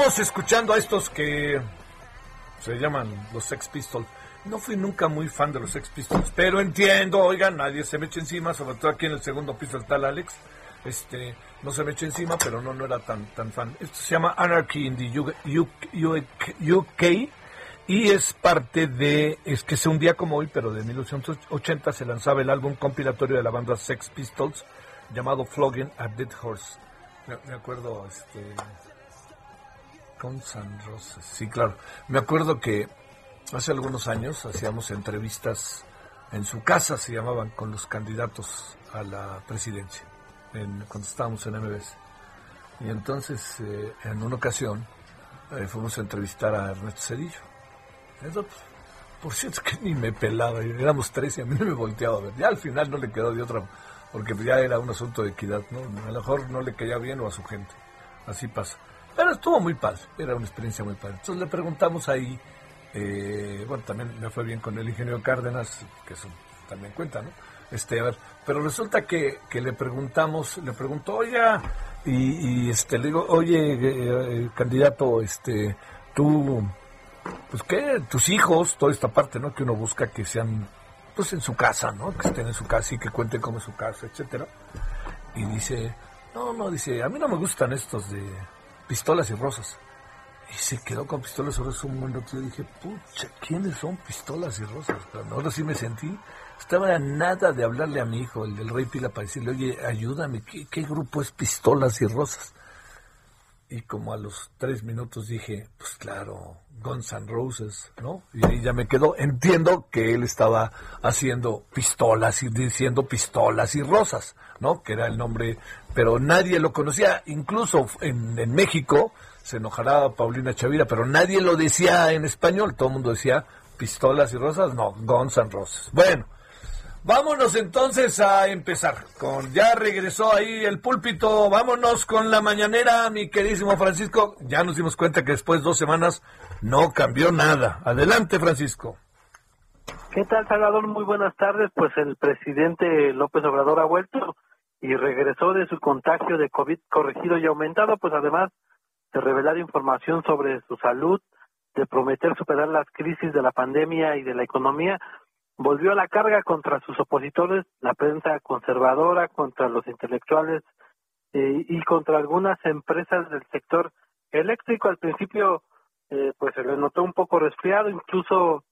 Speaker 1: Estamos escuchando a estos que se llaman los Sex Pistols. No fui nunca muy fan de los Sex Pistols, pero entiendo, oigan, nadie se me eche encima, sobre todo aquí en el segundo piso está el Alex. Este, no se me eche encima, pero no, no era tan, tan fan. Esto se llama Anarchy in the UK, y es parte de, es que se un día como hoy, pero de 1980 se lanzaba el álbum compilatorio de la banda Sex Pistols llamado Flogging a Dead Horse. Me, acuerdo, este, con San Roses, sí, claro. Me acuerdo que hace algunos años hacíamos entrevistas en su casa, se llamaban, con los candidatos a la presidencia, en, cuando estábamos en MBS. Y entonces, eh, en una ocasión, eh, fuimos a entrevistar a Ernesto Cedillo. Eso, pues, por cierto, que ni me pelaba, éramos tres y a mí no me volteaba a ver. Ya al final no le quedó de otra, porque ya era un asunto de equidad, ¿no? A lo mejor no le caía bien o a su gente. Así pasa. Pero estuvo muy padre, era una experiencia muy padre. Entonces le preguntamos ahí eh, bueno, también me fue bien con el ingeniero Cárdenas, que eso también cuenta, ¿no? Este, a ver, pero resulta que, que le preguntamos, le preguntó, oye, y, este, le digo, oye, eh, candidato, este, tú, pues qué, tus hijos, toda esta parte, ¿no? Que uno busca que sean, pues en su casa, ¿no? Que estén en su casa y que cuenten cómo es su casa, etcétera. Y dice, no, no, dice, a mí no me gustan estos de pistolas y rosas. Y se quedó con pistolas y rosas un momento. Yo dije, pucha, ¿quiénes son pistolas y rosas? Pero ahora sí me sentí. Estaba a nada de hablarle a mi hijo, el del Rey Pila, para decirle, oye, ayúdame, ¿qué, grupo es pistolas y rosas? Y como a los tres minutos dije, pues claro, Guns N' Roses, ¿no? Y ahí ya me quedó. Entiendo que él estaba haciendo pistolas y diciendo pistolas y rosas, ¿no? Que era el nombre, pero nadie lo conocía. Incluso en, en México se enojará Paulina Chavira, pero nadie lo decía en español, todo el mundo decía pistolas y rosas, no, Guns and Roses. Bueno, vámonos entonces a empezar con, ya regresó ahí el púlpito, vámonos con la mañanera, mi queridísimo Francisco, ya nos dimos cuenta que después de dos semanas no cambió nada. Adelante, Francisco.
Speaker 5: ¿Qué tal, Salvador? Muy buenas tardes. Pues el presidente López Obrador ha vuelto y regresó de su contagio de COVID corregido y aumentado, pues además de revelar información sobre su salud, de prometer superar las crisis de la pandemia y de la economía, volvió a la carga contra sus opositores, la prensa conservadora, contra los intelectuales eh, y contra algunas empresas del sector eléctrico. Al principio, eh, pues se le notó un poco resfriado, incluso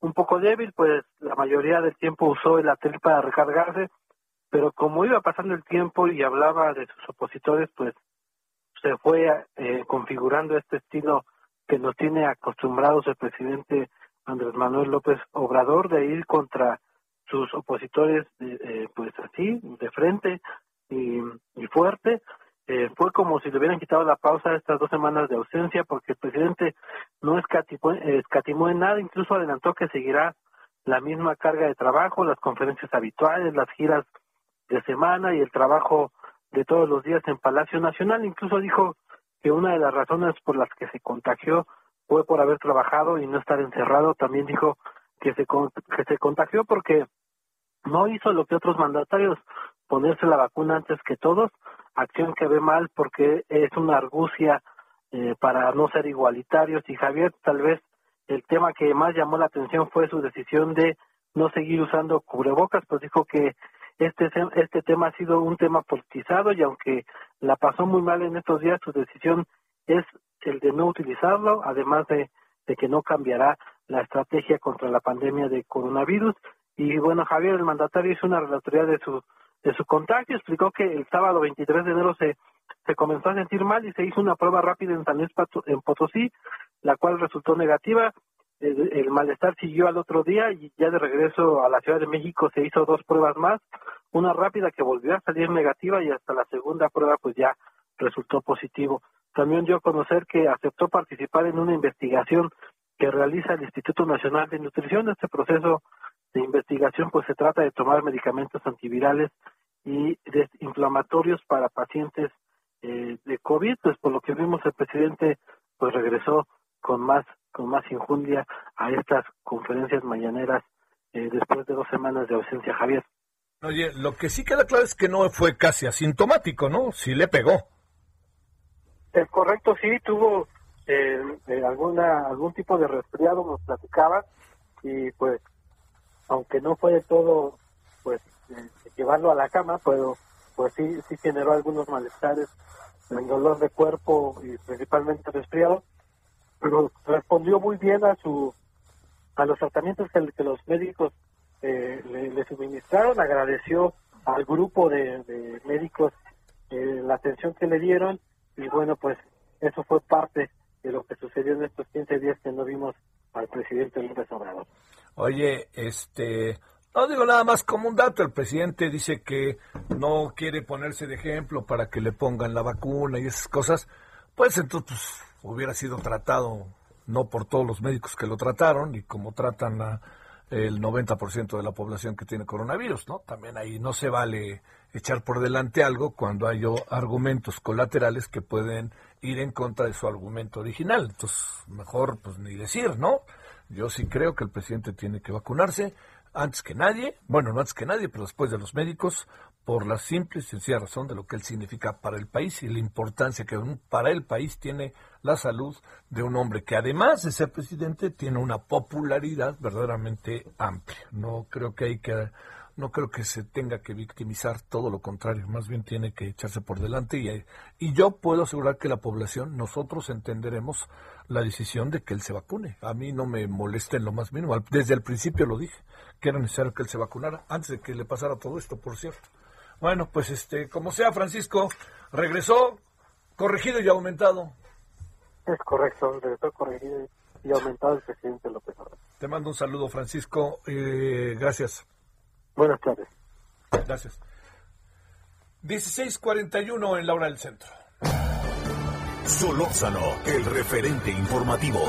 Speaker 5: un poco débil, pues la mayoría del tiempo usó el atril para recargarse, pero como iba pasando el tiempo y hablaba de sus opositores, pues se fue eh, configurando este estilo que nos tiene acostumbrados el presidente Andrés Manuel López Obrador de ir contra sus opositores eh, pues así de frente y, fuerte. Eh, fue como si le hubieran quitado la pausa estas dos semanas de ausencia porque el presidente no escatimó, escatimó en nada incluso adelantó que seguirá la misma carga de trabajo las conferencias habituales las giras de semana y el trabajo de todos los días en Palacio Nacional. Incluso dijo que una de las razones por las que se contagió fue por haber trabajado y no estar encerrado. También dijo que se, que se contagió porque no hizo lo que otros mandatarios, ponerse la vacuna antes que todos, acción que ve mal porque es una argucia eh, para no ser igualitarios. Y Javier, tal vez el tema que más llamó la atención fue su decisión de no seguir usando cubrebocas, pues dijo que este, este tema ha sido un tema politizado y aunque la pasó muy mal en estos días, su decisión es el de no utilizarlo, además de, de que no cambiará la estrategia contra la pandemia de coronavirus. Y bueno, Javier, el mandatario hizo una relatoría de su de su contagio, explicó que el sábado 23 de enero se, se comenzó a sentir mal y se hizo una prueba rápida en San Luis en Potosí, la cual resultó negativa el, malestar siguió al otro día y ya de regreso a la Ciudad de México se hizo dos pruebas más, una rápida que volvió a salir negativa y hasta la segunda prueba pues ya resultó positivo. También dio a conocer que aceptó participar en una investigación que realiza el Instituto Nacional de Nutrición. Este proceso de investigación pues se trata de tomar medicamentos antivirales y desinflamatorios para pacientes eh, de COVID, pues por lo que vimos el presidente pues regresó con más con más injundia a estas conferencias mañaneras eh, después de dos semanas de ausencia, Javier.
Speaker 1: Oye, lo que sí queda claro es que no fue casi asintomático, ¿no? Sí le pegó.
Speaker 5: Es correcto, sí, tuvo eh, eh, alguna algún tipo de resfriado, nos platicaba, y pues, aunque no fue de todo, pues, eh, llevarlo a la cama, pero pues sí, sí generó algunos malestares, el dolor de cuerpo y principalmente resfriado, respondió muy bien a su a los tratamientos que, los médicos le, suministraron, agradeció al grupo de, médicos la atención que le dieron y bueno, pues eso fue parte de lo que sucedió en estos 15 días que no vimos al presidente López Obrador.
Speaker 1: Oye, este, no digo nada más como un dato, el presidente dice que no quiere ponerse de ejemplo para que le pongan la vacuna y esas cosas, pues entonces hubiera sido tratado no por todos los médicos que lo trataron y como tratan a el 90% de la población que tiene coronavirus, ¿no? También ahí no se vale echar por delante algo cuando hay argumentos colaterales que pueden ir en contra de su argumento original. Entonces, mejor pues ni decir, ¿no? Yo sí creo que el presidente tiene que vacunarse antes que nadie, bueno, no antes que nadie, pero después de los médicos, por la simple y sencilla razón de lo que él significa para el país y la importancia que para el país tiene la salud de un hombre que además de ser presidente tiene una popularidad verdaderamente amplia. No creo que hay que no creo que se tenga que victimizar, todo lo contrario, más bien tiene que echarse por delante y, y yo puedo asegurar que la población, nosotros entenderemos la decisión de que él se vacune. A mí no me molesta en lo más mínimo, desde el principio lo dije, que era necesario que él se vacunara, antes de que le pasara todo esto, por cierto. Bueno, pues este, como sea, Francisco, regresó corregido y aumentado.
Speaker 5: Es correcto, regresó corregido y aumentado el presidente López Obrador.
Speaker 1: Te mando un saludo, Francisco. Eh, gracias.
Speaker 5: Buenas tardes.
Speaker 1: Gracias. 16:41 en la hora del centro.
Speaker 2: Solórzano, el referente informativo.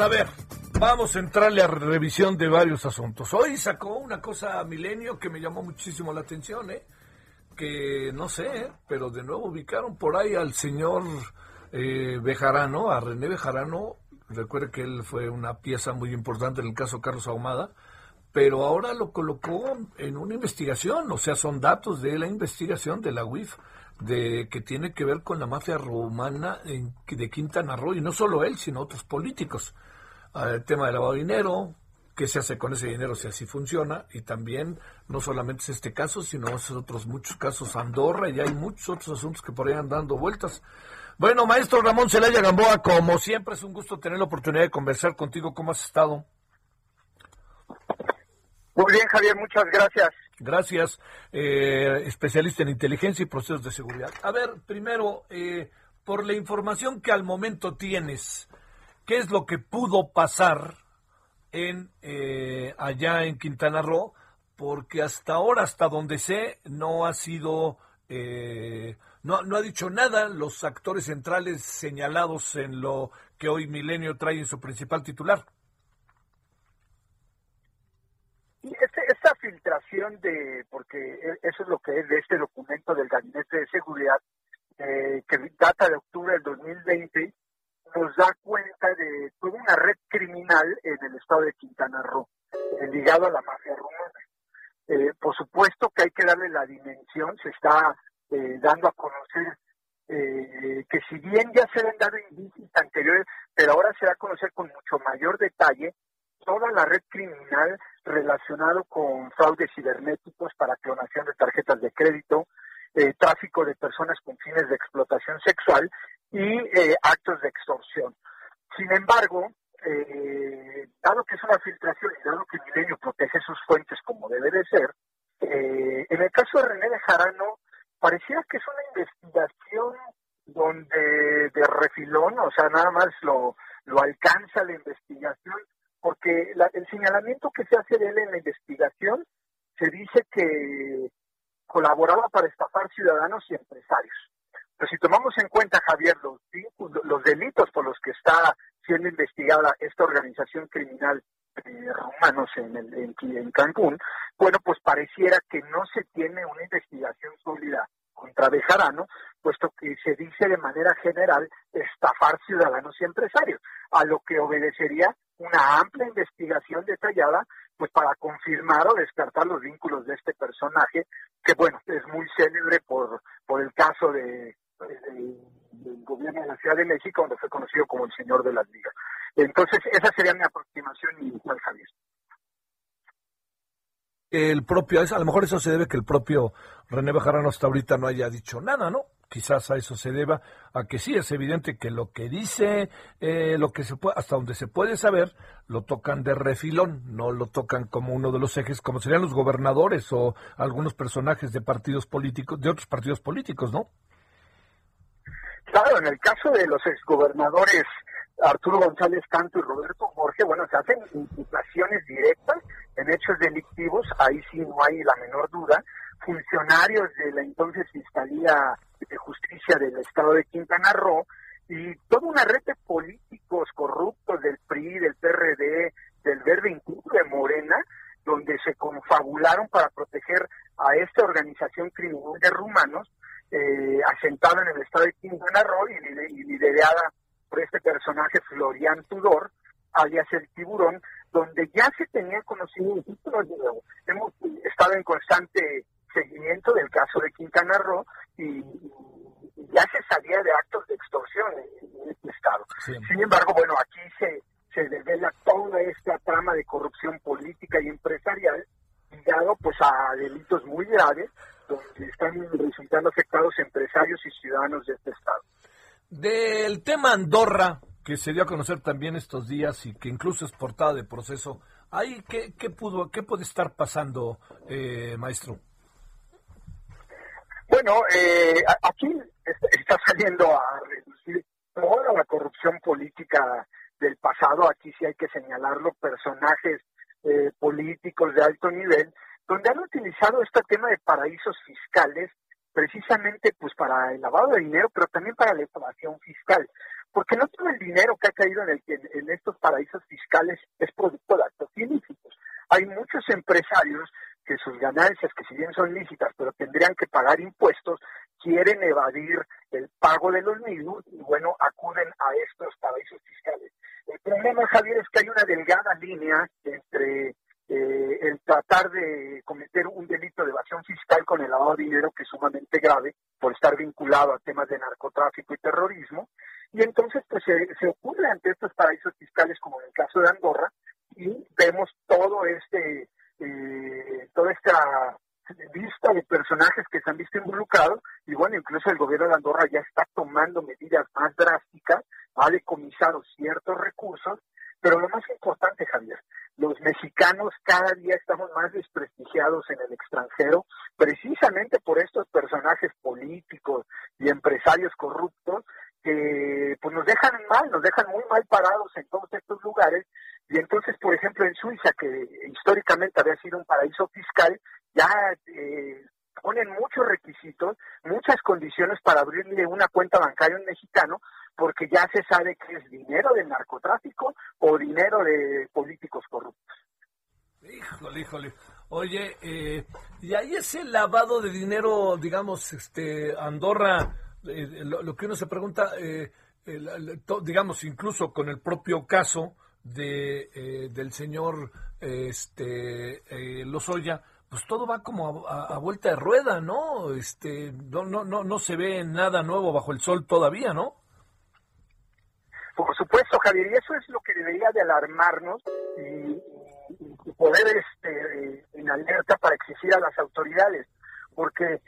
Speaker 1: A ver. Vamos a entrarle a revisión de varios asuntos. Hoy sacó una cosa Milenio que me llamó muchísimo la atención, ¿eh? que no sé, pero de nuevo ubicaron por ahí al señor eh, Bejarano, a René Bejarano. Recuerde que él fue una pieza muy importante en el caso Carlos Ahumada, pero ahora lo colocó en una investigación, o sea, son datos de la investigación de la UIF de que tiene que ver con la mafia romana en, de Quintana Roo, y no solo él, sino otros políticos. Ah, el tema del lavado de dinero, qué se hace con ese dinero si así funciona, y también no solamente es este caso, sino otros muchos casos, Andorra, y hay muchos otros asuntos que por ahí dando vueltas. Bueno, maestro Ramón Celaya Gamboa, como siempre es un gusto tener la oportunidad de conversar contigo. ¿Cómo has estado?
Speaker 6: Muy bien, Javier, muchas gracias.
Speaker 1: Gracias, eh, especialista en inteligencia y procesos de seguridad. A ver, primero, eh, por la información que al momento tienes, ¿qué es lo que pudo pasar en eh, allá en Quintana Roo? Porque hasta ahora, hasta donde sé, no ha sido, no, no ha dicho nada los actores centrales señalados en lo que hoy Milenio trae en su principal titular.
Speaker 6: Y este, esta filtración de, porque e, eso es lo que es de este documento del Gabinete de Seguridad, eh, que data de octubre del 2020, nos da cuenta de una red criminal en el estado de Quintana Roo, eh, ligado a la mafia rumana. Eh, por supuesto que hay que darle la dimensión, se está dando a conocer que si bien ya se han dado indicios anteriores, pero ahora se da a conocer con mucho mayor detalle toda la red criminal relacionado con fraudes cibernéticos para clonación de tarjetas de crédito, eh, tráfico de personas con fines de explotación sexual y eh, actos de extorsión. Sin embargo, eh, dado que es una filtración y dado que Milenio protege sus fuentes como debe de ser, en el caso de René de Jarano, parecía que es una investigación donde de refilón, o sea, nada más lo, lo alcanza la investigación, porque el señalamiento que se hace de él en la investigación se dice que colaboraba para estafar ciudadanos y empresarios. Pero si tomamos en cuenta, Javier, los, los delitos por los que está siendo investigada esta organización criminal de romanos en, el, en, en Cancún, bueno, pues pareciera que no se tiene una investigación sólida contra Bejarano, puesto que se dice de manera general estafar ciudadanos y empresarios. a lo que obedecería una amplia investigación detallada pues para confirmar o descartar los vínculos de este personaje que bueno es muy célebre por por el caso de, del gobierno de la Ciudad de México donde fue conocido como el señor de las ligas entonces esa sería mi aproximación inicial Javier
Speaker 1: el propio, a lo mejor eso se debe que el propio René Bajarano hasta ahorita no haya dicho nada, ¿no? Quizás a eso se deba, a que sí es evidente que lo que dice, eh, lo que se puede, hasta donde se puede saber, lo tocan de refilón, no lo tocan como uno de los ejes, como serían los gobernadores o algunos personajes de partidos políticos, de otros partidos políticos, ¿no?
Speaker 6: Claro, en el caso de los exgobernadores Arturo González Canto y Roberto Jorge, bueno, se hacen imputaciones directas en hechos delictivos, ahí sí no hay la menor duda. Funcionarios de la entonces Fiscalía de Justicia del Estado de Quintana Roo y toda una red de políticos corruptos del PRI, del PRD, del Verde, incluso de Morena, donde se confabularon para proteger a esta organización criminal de rumanos, eh, asentada en el estado de Quintana Roo y liderada por este personaje Florian Tudor, alias el tiburón, donde ya se tenía conocimiento, hemos estado en constante seguimiento del caso de Quintana Roo y, ya se sabía de actos de extorsión en, este estado. Sin embargo, bueno, aquí se, se revela toda esta trama de corrupción política y empresarial ligado pues a delitos muy graves donde están resultando afectados empresarios y ciudadanos de este estado.
Speaker 1: Del tema Andorra, que se dio a conocer también estos días y que incluso es portada de proceso, ¿ahí qué, qué, pudo, qué puede estar pasando, eh, maestro?
Speaker 6: Bueno, eh, aquí está saliendo a reducir toda la corrupción política del pasado. Aquí sí hay que señalarlo, personajes eh, políticos de alto nivel, donde han utilizado este tema de paraísos fiscales precisamente pues para el lavado de dinero, pero también para la evasión fiscal, porque no todo el dinero que ha caído en, el, en, estos paraísos fiscales es producto de actos ilícitos. Hay muchos empresarios que sus ganancias, que si bien son lícitas, pero tendrían que pagar impuestos, quieren evadir el pago de los mismos y bueno, acuden a estos paraísos fiscales. El problema, Javier, es que hay una delgada línea entre eh, el tratar de cometer un delito de evasión fiscal con el lavado de dinero que es sumamente grave por estar vinculado a temas de narcotráfico y terrorismo. Y entonces pues se, ocurre ante estos paraísos fiscales como en el caso de Andorra y vemos todo este, eh, toda esta lista de personajes que se han visto involucrados y bueno, incluso el gobierno de Andorra ya está tomando medidas más drásticas, ha decomisado ciertos recursos, pero lo más importante, Javier, los mexicanos cada día estamos más desprestigiados en el extranjero, precisamente por estos personajes políticos y empresarios corruptos que pues nos dejan mal, nos dejan muy mal parados en todos estos lugares. Y entonces, por ejemplo, en Suiza, que históricamente había sido un paraíso fiscal, ya eh, ponen muchos requisitos, muchas condiciones para abrirle una cuenta bancaria a un mexicano, porque ya se sabe que es dinero del narcotráfico o dinero de políticos corruptos.
Speaker 1: Híjole, híjole. Oye, eh, y ahí ese lavado de dinero, digamos, este Andorra, eh, lo, que uno se pregunta, eh, digamos, incluso con el propio caso de del señor este Lozoya, pues todo va como a, vuelta de rueda, ¿no? Este, no, no, no, no se ve nada nuevo bajo el sol todavía, ¿no?
Speaker 6: Por supuesto, Javier, y eso es lo que debería de alarmarnos y, poder este, en alerta para exigir a las autoridades, porque eh,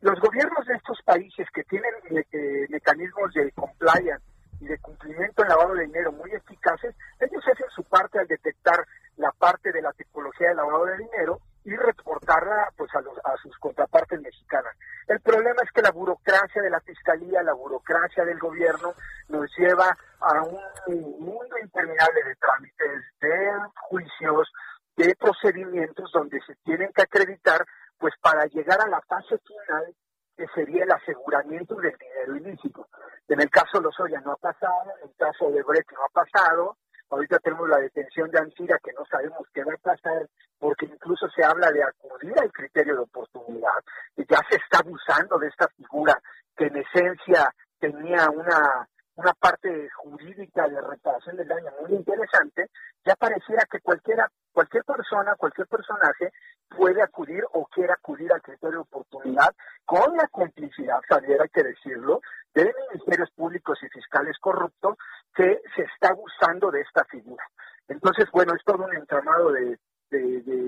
Speaker 6: los gobiernos de estos países que tienen eh, mecanismos de compliance y de cumplimiento en lavado de dinero muy eficaces, ellos hacen su parte al detectar la parte de la tipología de lavado de dinero y reportarla pues a, los, a sus contrapartes mexicanas. El problema es que la burocracia de la fiscalía, la burocracia del gobierno nos lleva a un mundo interminable de trámites, de juicios, de procedimientos donde se tienen que acreditar pues para llegar a la fase final que sería el aseguramiento del dinero ilícito. En el caso de Lozoya no ha pasado, en el caso de Brett no ha pasado, ahorita tenemos la detención de Antira que no sabemos qué va a pasar, porque incluso se habla de acudir al criterio de oportunidad, y ya se está abusando de esta figura que en esencia tenía una, una parte jurídica jurídica de reparación del daño muy interesante, ya pareciera que cualquiera, cualquier persona, cualquier personaje puede acudir o quiere acudir al criterio de oportunidad con la complicidad, Javier, hay que decirlo, de ministerios públicos y fiscales corruptos que se está usando de esta figura. Entonces, bueno, es todo un entramado de,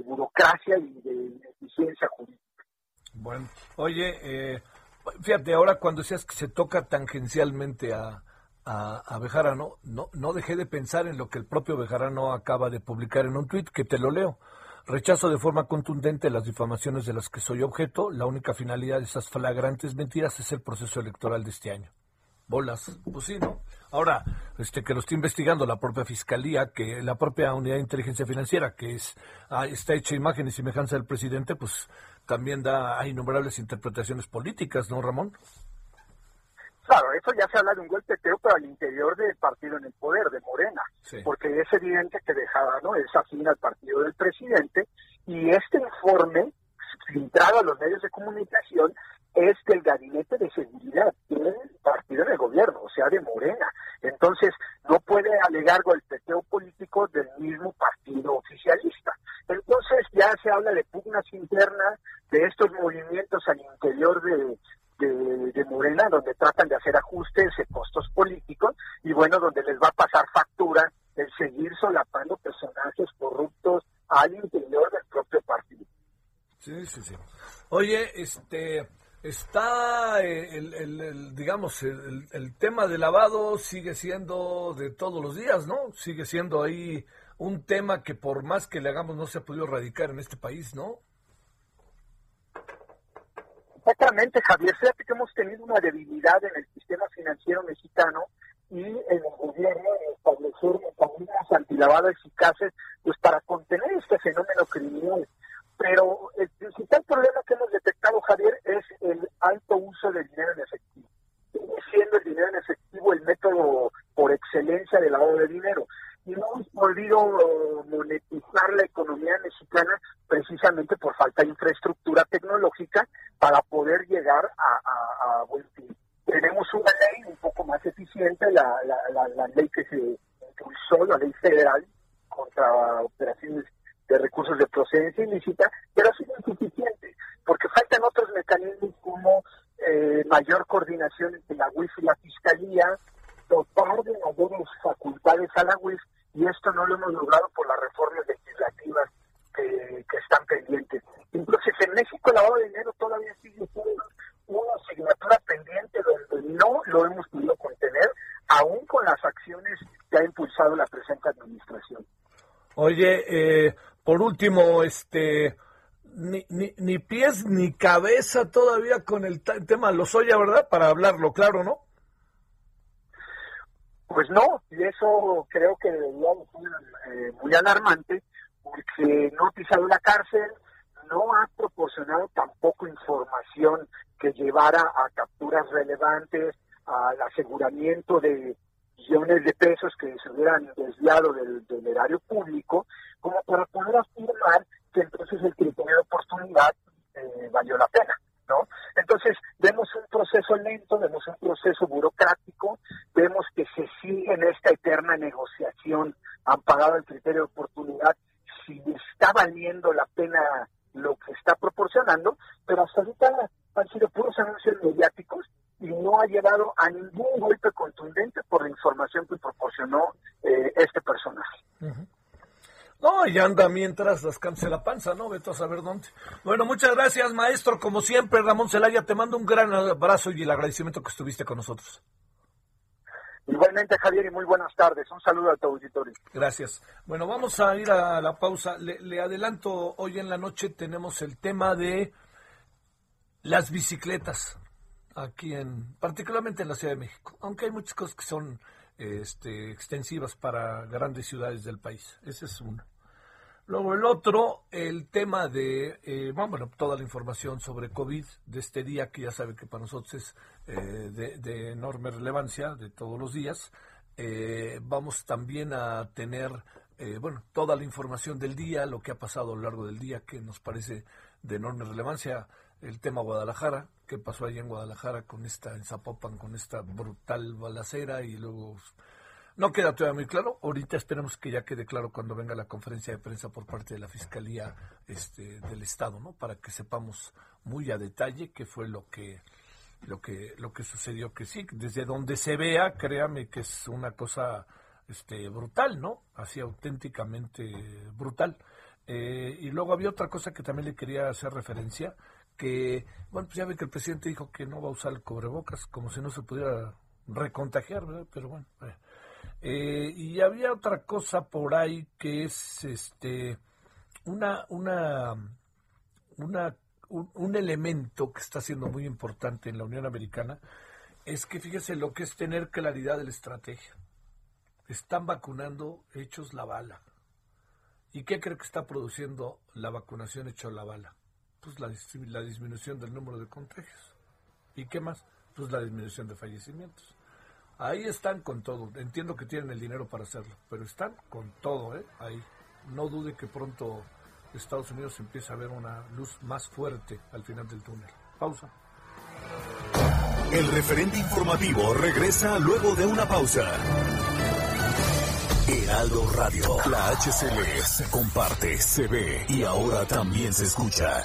Speaker 6: burocracia y de eficiencia jurídica.
Speaker 1: Bueno, oye, eh, fíjate, ahora cuando decías que se toca tangencialmente a, a, Bejarano, no, no dejé de pensar en lo que el propio Bejarano acaba de publicar en un tuit, que te lo leo. Rechazo de forma contundente las difamaciones de las que soy objeto. La única finalidad de esas flagrantes mentiras es el proceso electoral de este año. Bolas, pues sí, ¿no? Ahora, este que lo está investigando la propia fiscalía, que la propia unidad de inteligencia financiera, que es ah, está hecha imagen y semejanza del presidente, pues también da a innumerables interpretaciones políticas, ¿no, Ramón?
Speaker 6: Claro, eso ya se habla de un golpeteo, pero al interior del partido en el poder, de Morena, porque es evidente que dejaba, ¿no? Es afín al partido del presidente, y este informe, filtrado a los medios de comunicación, es del gabinete de seguridad del partido de gobierno, o sea, de Morena. Entonces, no puede alegar golpeteo político del mismo partido oficialista. Entonces, ya se habla de pugnas internas, de estos movimientos al interior de, de, Morena, donde tratan de hacer ajustes de costos políticos y bueno, donde les va a pasar factura el seguir solapando personajes corruptos al interior del propio partido.
Speaker 1: Sí, sí, sí. Oye, este, está eh, el, digamos, el, el, tema de lavado sigue siendo de todos los días, ¿no? Sigue siendo ahí un tema que por más que le hagamos no se ha podido erradicar en este país, ¿no?
Speaker 6: Exactamente, Javier. Fíjate que hemos tenido una debilidad en el sistema financiero mexicano y en el gobierno establecer mecanismos antilavado eficaces pues para contener este fenómeno criminal. Pero el principal problema que hemos detectado, Javier, es el alto uso del dinero en efectivo. siendo el dinero en efectivo el método por excelencia de lavado de dinero y no hemos podido monetizar la economía mexicana precisamente por falta de infraestructura tecnológica para poder llegar a, buen fin. Tenemos una ley un poco más eficiente, la, la, ley que se impulsó, la ley federal contra operaciones procedencia ilícita, pero ha sido insuficiente, porque faltan otros mecanismos como eh, mayor coordinación entre la UIF y la Fiscalía, dotar de mayores facultades a la UIF y esto no lo hemos logrado por las reformas legislativas que, están pendientes. Incluso en México el lavado de dinero todavía sigue siendo una asignatura pendiente donde no lo hemos podido contener, aún con las acciones que ha impulsado la presente administración.
Speaker 1: Oye, eh, último, este, ni, ni, ni, pies ni cabeza todavía con el tema Lozoya, ¿verdad? Para hablarlo claro, ¿no?
Speaker 6: Pues no, y eso creo que ser eh, muy alarmante, porque no ha pisado la cárcel, no ha proporcionado tampoco información que llevara a capturas relevantes, al aseguramiento de millones de pesos que se hubieran desviado del, erario público, como para poder afirmar que entonces el criterio de oportunidad eh, valió la pena. ¿no? Entonces, vemos un proceso lento, vemos un proceso burocrático, vemos que se sigue en esta eterna negociación amparada el criterio de oportunidad, si está valiendo la pena lo que está proporcionando, pero hasta ahorita han sido puros anuncios mediáticos y no ha llevado a ningún golpe contundente por la información que proporcionó eh, este personaje.
Speaker 1: No, y anda mientras descanse la panza, ¿no? Vete a saber dónde. Bueno, muchas gracias, maestro. Como siempre, Ramón Celaya, te mando un gran abrazo y el agradecimiento que estuviste con nosotros.
Speaker 6: Igualmente, Javier, y muy buenas tardes. Un saludo a tu auditorio.
Speaker 1: Gracias. Bueno, vamos a ir a la pausa. Le, le adelanto, hoy en la noche tenemos el tema de las bicicletas, aquí en, particularmente en la Ciudad de México, aunque hay muchas cosas que son este, extensivas para grandes ciudades del país. Ese es uno. Luego el otro, el tema de, eh, bueno, toda la información sobre COVID de este día, que ya sabe que para nosotros es eh, de, enorme relevancia, de todos los días. Eh, vamos también a tener, bueno, toda la información del día, lo que ha pasado a lo largo del día, que nos parece de enorme relevancia. El tema Guadalajara, qué pasó allá en Guadalajara con esta, en Zapopan, con esta brutal balacera y luego No queda todavía muy claro. Ahorita esperemos que ya quede claro cuando venga la conferencia de prensa por parte de la Fiscalía este, del Estado, ¿no? Para que sepamos muy a detalle qué fue lo que lo que lo que sucedió que sí desde donde se vea créame que es una cosa este brutal no así auténticamente brutal eh, y luego había otra cosa que también le quería hacer referencia que bueno pues ya ve que el presidente dijo que no va a usar el cubrebocas como si no se pudiera recontagiar verdad pero bueno eh, eh, y había otra cosa por ahí que es este una una una un, elemento que está siendo muy importante en la Unión Americana es que fíjese lo que es tener claridad de la estrategia. Están vacunando hechos la bala. ¿Y qué cree que está produciendo la vacunación hecho la bala? Pues la disminución del número de contagios. ¿Y qué más? Pues la disminución de fallecimientos. Ahí están con todo. Entiendo que tienen el dinero para hacerlo, pero están con todo, ¿eh? Ahí. No dude que pronto Estados Unidos empieza a ver una luz más fuerte al final del túnel. Pausa.
Speaker 2: El referente informativo regresa luego de una pausa. Heraldo Radio, la HCL se comparte, se ve y ahora también se escucha.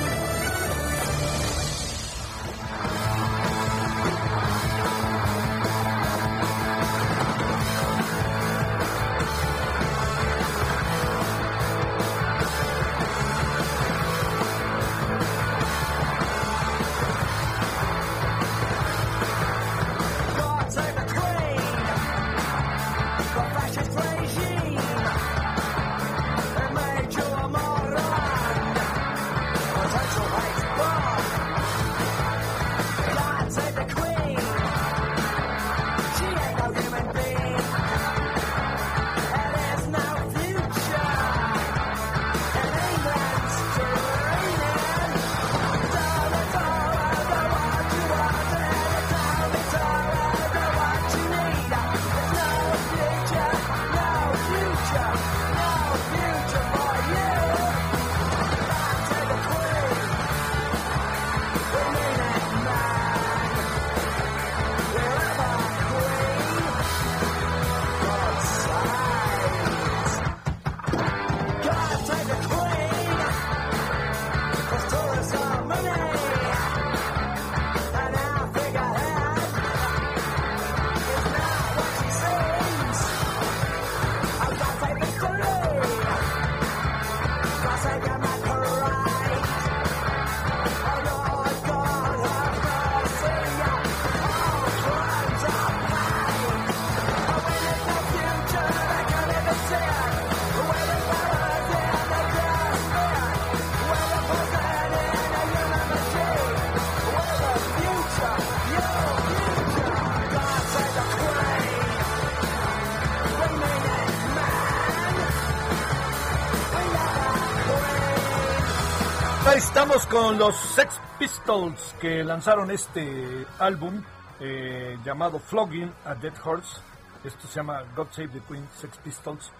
Speaker 1: Estamos con los Sex Pistols que lanzaron este álbum eh, llamado Flogging a Dead Horse. Esto se llama God Save the Queen Sex Pistols.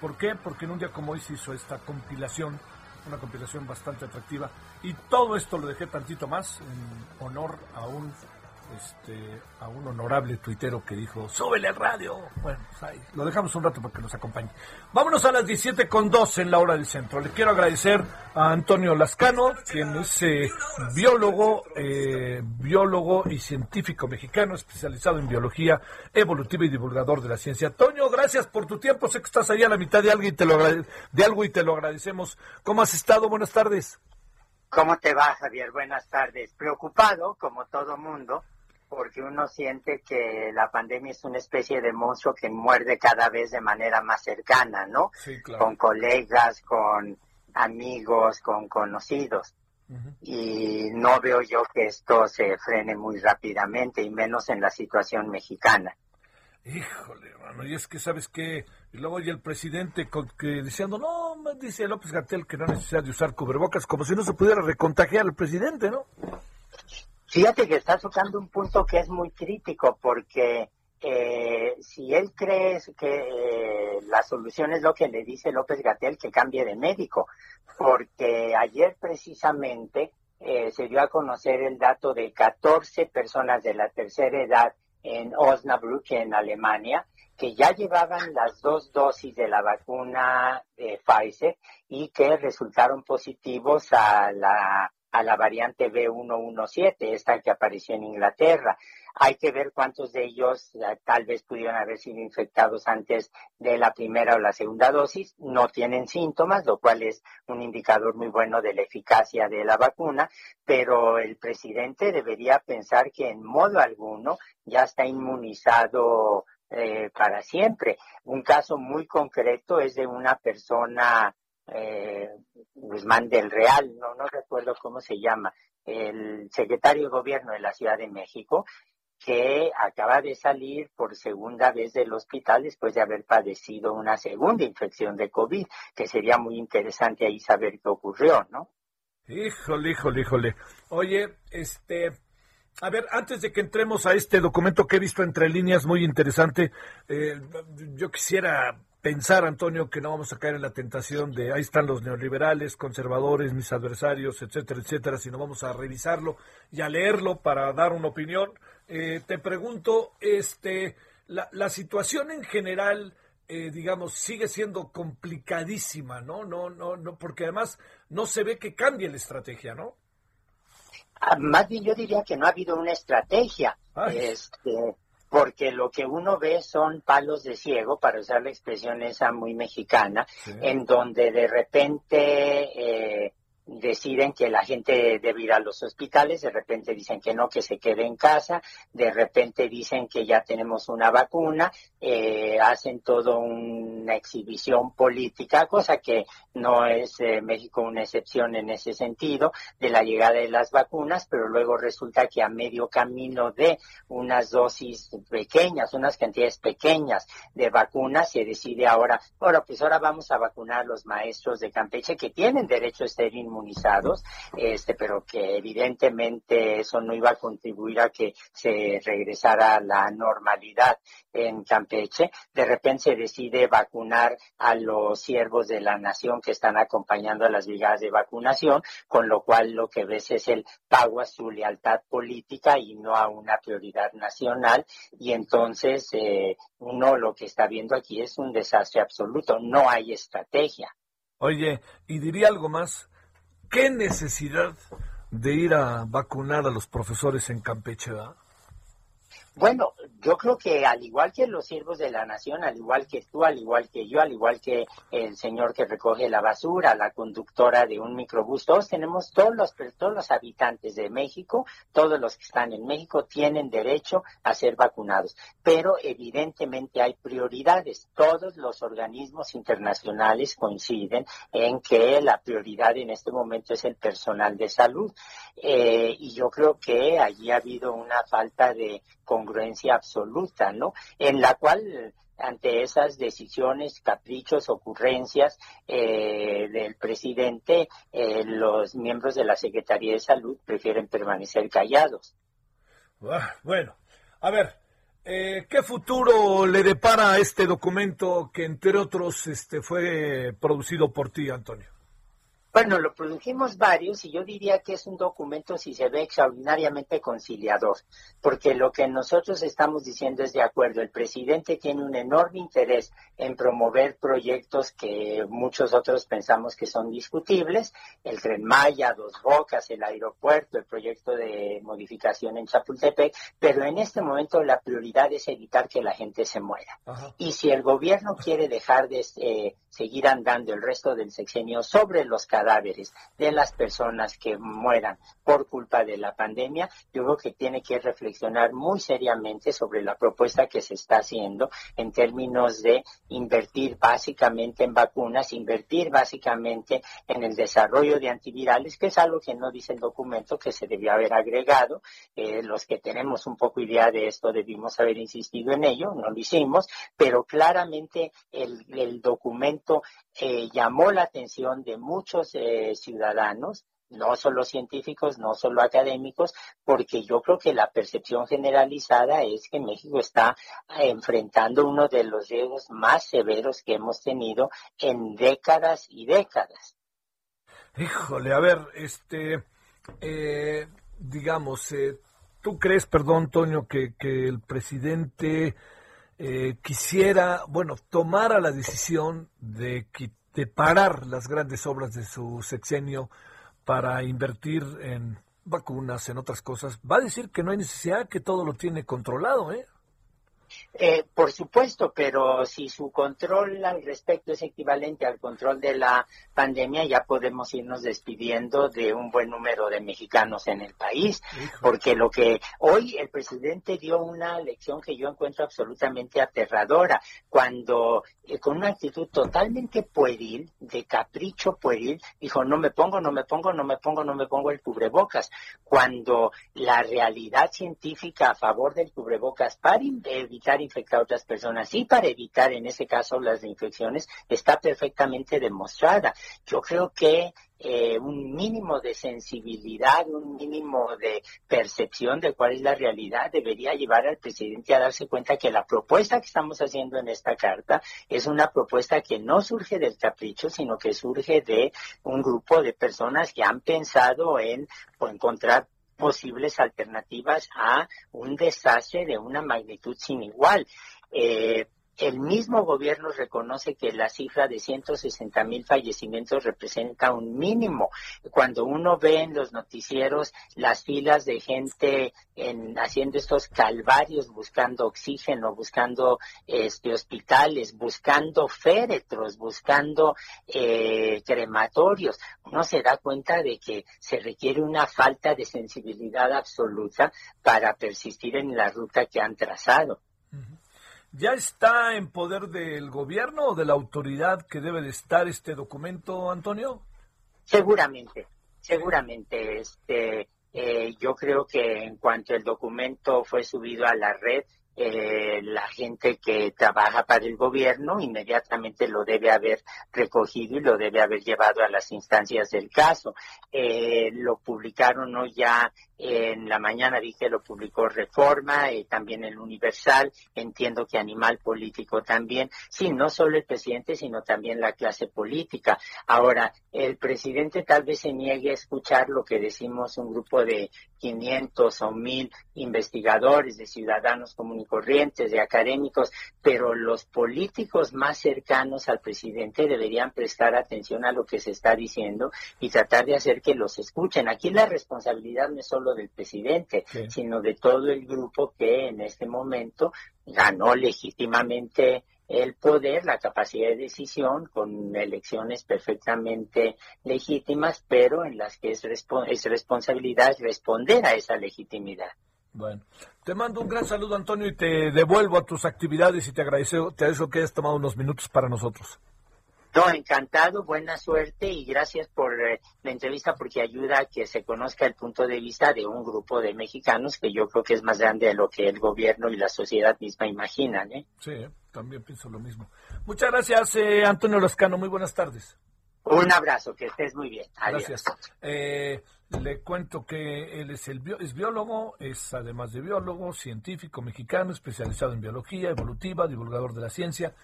Speaker 1: ¿Por qué? Porque en un día como hoy se hizo esta compilación, una compilación bastante atractiva. Y todo esto lo dejé tantito más en honor a un este, a un honorable tuitero que dijo, súbele al radio. Bueno, pues ahí, lo dejamos un rato para que nos acompañe. Vámonos a las 17 con 2 en la hora del centro. Le quiero agradecer a Antonio Lascano, quien es eh, biólogo, eh, biólogo y científico mexicano, especializado en biología evolutiva y divulgador de la ciencia. Toño, gracias por tu tiempo. Sé que estás ahí a la mitad de algo y te lo, de algo y te lo agradecemos. ¿Cómo has estado? Buenas tardes.
Speaker 7: ¿Cómo te va, Javier? Buenas tardes. Preocupado, como todo mundo, porque uno siente que la pandemia es una especie de monstruo que muerde cada vez de manera más cercana, ¿no?
Speaker 1: Sí, claro.
Speaker 7: Con colegas, con amigos, con conocidos. Y no veo yo que esto se frene muy rápidamente, y menos en la situación mexicana.
Speaker 1: Híjole, hermano, y es que sabes que, y luego hay el presidente con, que diciendo, no, dice López Gatel que no necesita de usar cubrebocas, como si no se pudiera recontagiar al presidente, ¿no?
Speaker 7: Fíjate que está tocando un punto que es muy crítico, porque eh, si él cree que eh, la solución es lo que le dice López Gatel, que cambie de médico, porque ayer precisamente eh, se dio a conocer el dato de 14 personas de la tercera edad en Osnabrück, en Alemania, que ya llevaban las dos dosis de la vacuna Pfizer y que resultaron positivos a la, a la variante B117, esta que apareció en Inglaterra. Hay que ver cuántos de ellos eh, tal vez pudieron haber sido infectados antes de la primera o la segunda dosis. No tienen síntomas, lo cual es un indicador muy bueno de la eficacia de la vacuna, pero el presidente debería pensar que en modo alguno ya está inmunizado eh, para siempre. Un caso muy concreto es de una persona, eh, Guzmán del Real, no, no recuerdo cómo se llama, el secretario de gobierno de la Ciudad de México, que acaba de salir por segunda vez del hospital después de haber padecido una segunda infección de COVID, que sería muy interesante ahí saber qué ocurrió, ¿no?
Speaker 1: Híjole, híjole, híjole. Oye, este, a ver, antes de que entremos a este documento que he visto entre líneas muy interesante, eh, yo quisiera pensar, Antonio, que no vamos a caer en la tentación de ahí están los neoliberales, conservadores, mis adversarios, etcétera, etcétera, sino vamos a revisarlo y a leerlo para dar una opinión. Eh, te pregunto, este, la, la situación en general, eh, digamos, sigue siendo complicadísima, ¿no? No, no, no, porque además no se ve que cambie la estrategia, ¿no?
Speaker 7: Ah, más bien yo diría que no ha habido una estrategia, este, porque lo que uno ve son palos de ciego, para usar la expresión esa muy mexicana, en donde de repente eh, deciden que la gente debe ir a los hospitales, de repente dicen que no, que se quede en casa, de repente dicen que ya tenemos una vacuna, eh, hacen todo una exhibición política, cosa que no es eh, México una excepción en ese sentido, de la llegada de las vacunas, pero luego resulta que a medio camino de unas dosis pequeñas, unas cantidades pequeñas de vacunas, se decide ahora, bueno, pues ahora vamos a vacunar a los maestros de Campeche que tienen derecho a estar inmunizados, este, pero que evidentemente eso no iba a contribuir a que se regresara a la normalidad en Campeche. De repente se decide vacunar a los siervos de la nación que están acompañando a las brigadas de vacunación, con lo cual lo que ves es el pago a su lealtad política y no a una prioridad nacional. Y entonces eh, uno lo que está viendo aquí es un desastre absoluto. No hay estrategia.
Speaker 1: Oye, y diría algo más. ¿Qué necesidad de ir a vacunar a los profesores en Campeche? ¿verdad?
Speaker 7: Bueno, yo creo que al igual que los siervos de la nación, al igual que tú, al igual que yo, al igual que el señor que recoge la basura, la conductora de un microbús, todos tenemos, todos los, todos los habitantes de México, todos los que están en México tienen derecho a ser vacunados. Pero evidentemente hay prioridades. Todos los organismos internacionales coinciden en que la prioridad en este momento es el personal de salud. Eh, y yo creo que allí ha habido una falta de congruencia absoluta, ¿no? En la cual ante esas decisiones, caprichos, ocurrencias eh, del presidente, eh, los miembros de la Secretaría de Salud prefieren permanecer callados.
Speaker 1: Ah, bueno, a ver, eh, ¿qué futuro le depara a este documento que entre otros este, fue producido por ti, Antonio?
Speaker 7: Bueno, lo produjimos varios y yo diría que es un documento, si se ve, extraordinariamente conciliador, porque lo que nosotros estamos diciendo es de acuerdo. El presidente tiene un enorme interés en promover proyectos que muchos otros pensamos que son discutibles, el Tren Maya, Dos Bocas, el aeropuerto, el proyecto de modificación en Chapultepec, pero en este momento la prioridad es evitar que la gente se muera. Y si el gobierno quiere dejar de eh, seguir andando el resto del sexenio sobre los de las personas que mueran por culpa de la pandemia, yo creo que tiene que reflexionar muy seriamente sobre la propuesta que se está haciendo en términos de invertir básicamente en vacunas, invertir básicamente en el desarrollo de antivirales, que es algo que no dice el documento que se debió haber agregado. Eh, los que tenemos un poco idea de esto debimos haber insistido en ello, no lo hicimos, pero claramente el, el documento eh, llamó la atención de muchos eh, ciudadanos no solo científicos, no solo académicos, porque yo creo que la percepción generalizada es que México está enfrentando uno de los riesgos más severos que hemos tenido en décadas y décadas.
Speaker 1: Híjole, a ver, este, eh, digamos, eh, ¿tú crees, perdón, Toño, que, que el presidente eh, quisiera, bueno, tomara la decisión de, de parar las grandes obras de su sexenio para invertir en vacunas, en otras cosas? Va a decir que no hay necesidad, que todo lo tiene controlado, ¿eh?
Speaker 7: Eh, por supuesto, pero si su control al respecto es equivalente al control de la pandemia, ya podemos irnos despidiendo de un buen número de mexicanos en el país, porque lo que hoy el presidente dio una lección que yo encuentro absolutamente aterradora, cuando eh, con una actitud totalmente pueril, de capricho pueril, dijo, no me pongo, no me pongo, no me pongo, no me pongo el cubrebocas, cuando la realidad científica a favor del cubrebocas para evitar infectar a otras personas y para evitar en ese caso las infecciones está perfectamente demostrada. Yo creo que eh, un mínimo de sensibilidad, un mínimo de percepción de cuál es la realidad debería llevar al presidente a darse cuenta que la propuesta que estamos haciendo en esta carta es una propuesta que no surge del capricho, sino que surge de un grupo de personas que han pensado en encontrar posibles alternativas a un desastre de una magnitud sin igual. Eh, el mismo gobierno reconoce que la cifra de 160 mil fallecimientos representa un mínimo. Cuando uno ve en los noticieros las filas de gente en, haciendo estos calvarios, buscando oxígeno, buscando este, hospitales, buscando féretros, buscando eh, crematorios, uno se da cuenta de que se requiere una falta de sensibilidad absoluta para persistir en la ruta que han trazado.
Speaker 1: ¿Ya está en poder del gobierno o de la autoridad que debe de estar este documento, Antonio?
Speaker 7: Seguramente, seguramente. Este, eh, yo creo que en cuanto el documento fue subido a la red, eh, la gente que trabaja para el gobierno inmediatamente lo debe haber recogido y lo debe haber llevado a las instancias del caso. Eh, lo publicaron ¿no? ya en la mañana, dije, lo publicó Reforma, eh, también el Universal, entiendo que Animal Político también. Sí, no solo el presidente, sino también la clase política. Ahora, el presidente tal vez se niegue a escuchar lo que decimos un grupo de 500 o 1000 investigadores, de ciudadanos corrientes, de académicos, pero los políticos más cercanos al presidente deberían prestar atención a lo que se está diciendo y tratar de hacer que los escuchen. Aquí la responsabilidad no es solo del presidente, sino de todo el grupo que en este momento ganó legítimamente el poder, la capacidad de decisión con elecciones perfectamente legítimas, pero en las que es, es responsabilidad responder a esa legitimidad.
Speaker 1: Bueno, te mando un gran saludo, Antonio, y te devuelvo a tus actividades y te agradezco, te agradezco que hayas tomado unos minutos para nosotros.
Speaker 7: No, encantado, buena suerte y gracias por eh, la entrevista porque ayuda a que se conozca el punto de vista de un grupo de mexicanos que yo creo que es más grande de lo que el gobierno y la sociedad misma imaginan. ¿eh?
Speaker 1: Sí, también pienso lo mismo. Muchas gracias, eh, Antonio Lascano. Muy buenas tardes.
Speaker 7: Un abrazo, que estés muy bien.
Speaker 1: Gracias. Le cuento que él es, el es biólogo, es además de biólogo, científico mexicano, especializado en biología evolutiva, divulgador de la ciencia.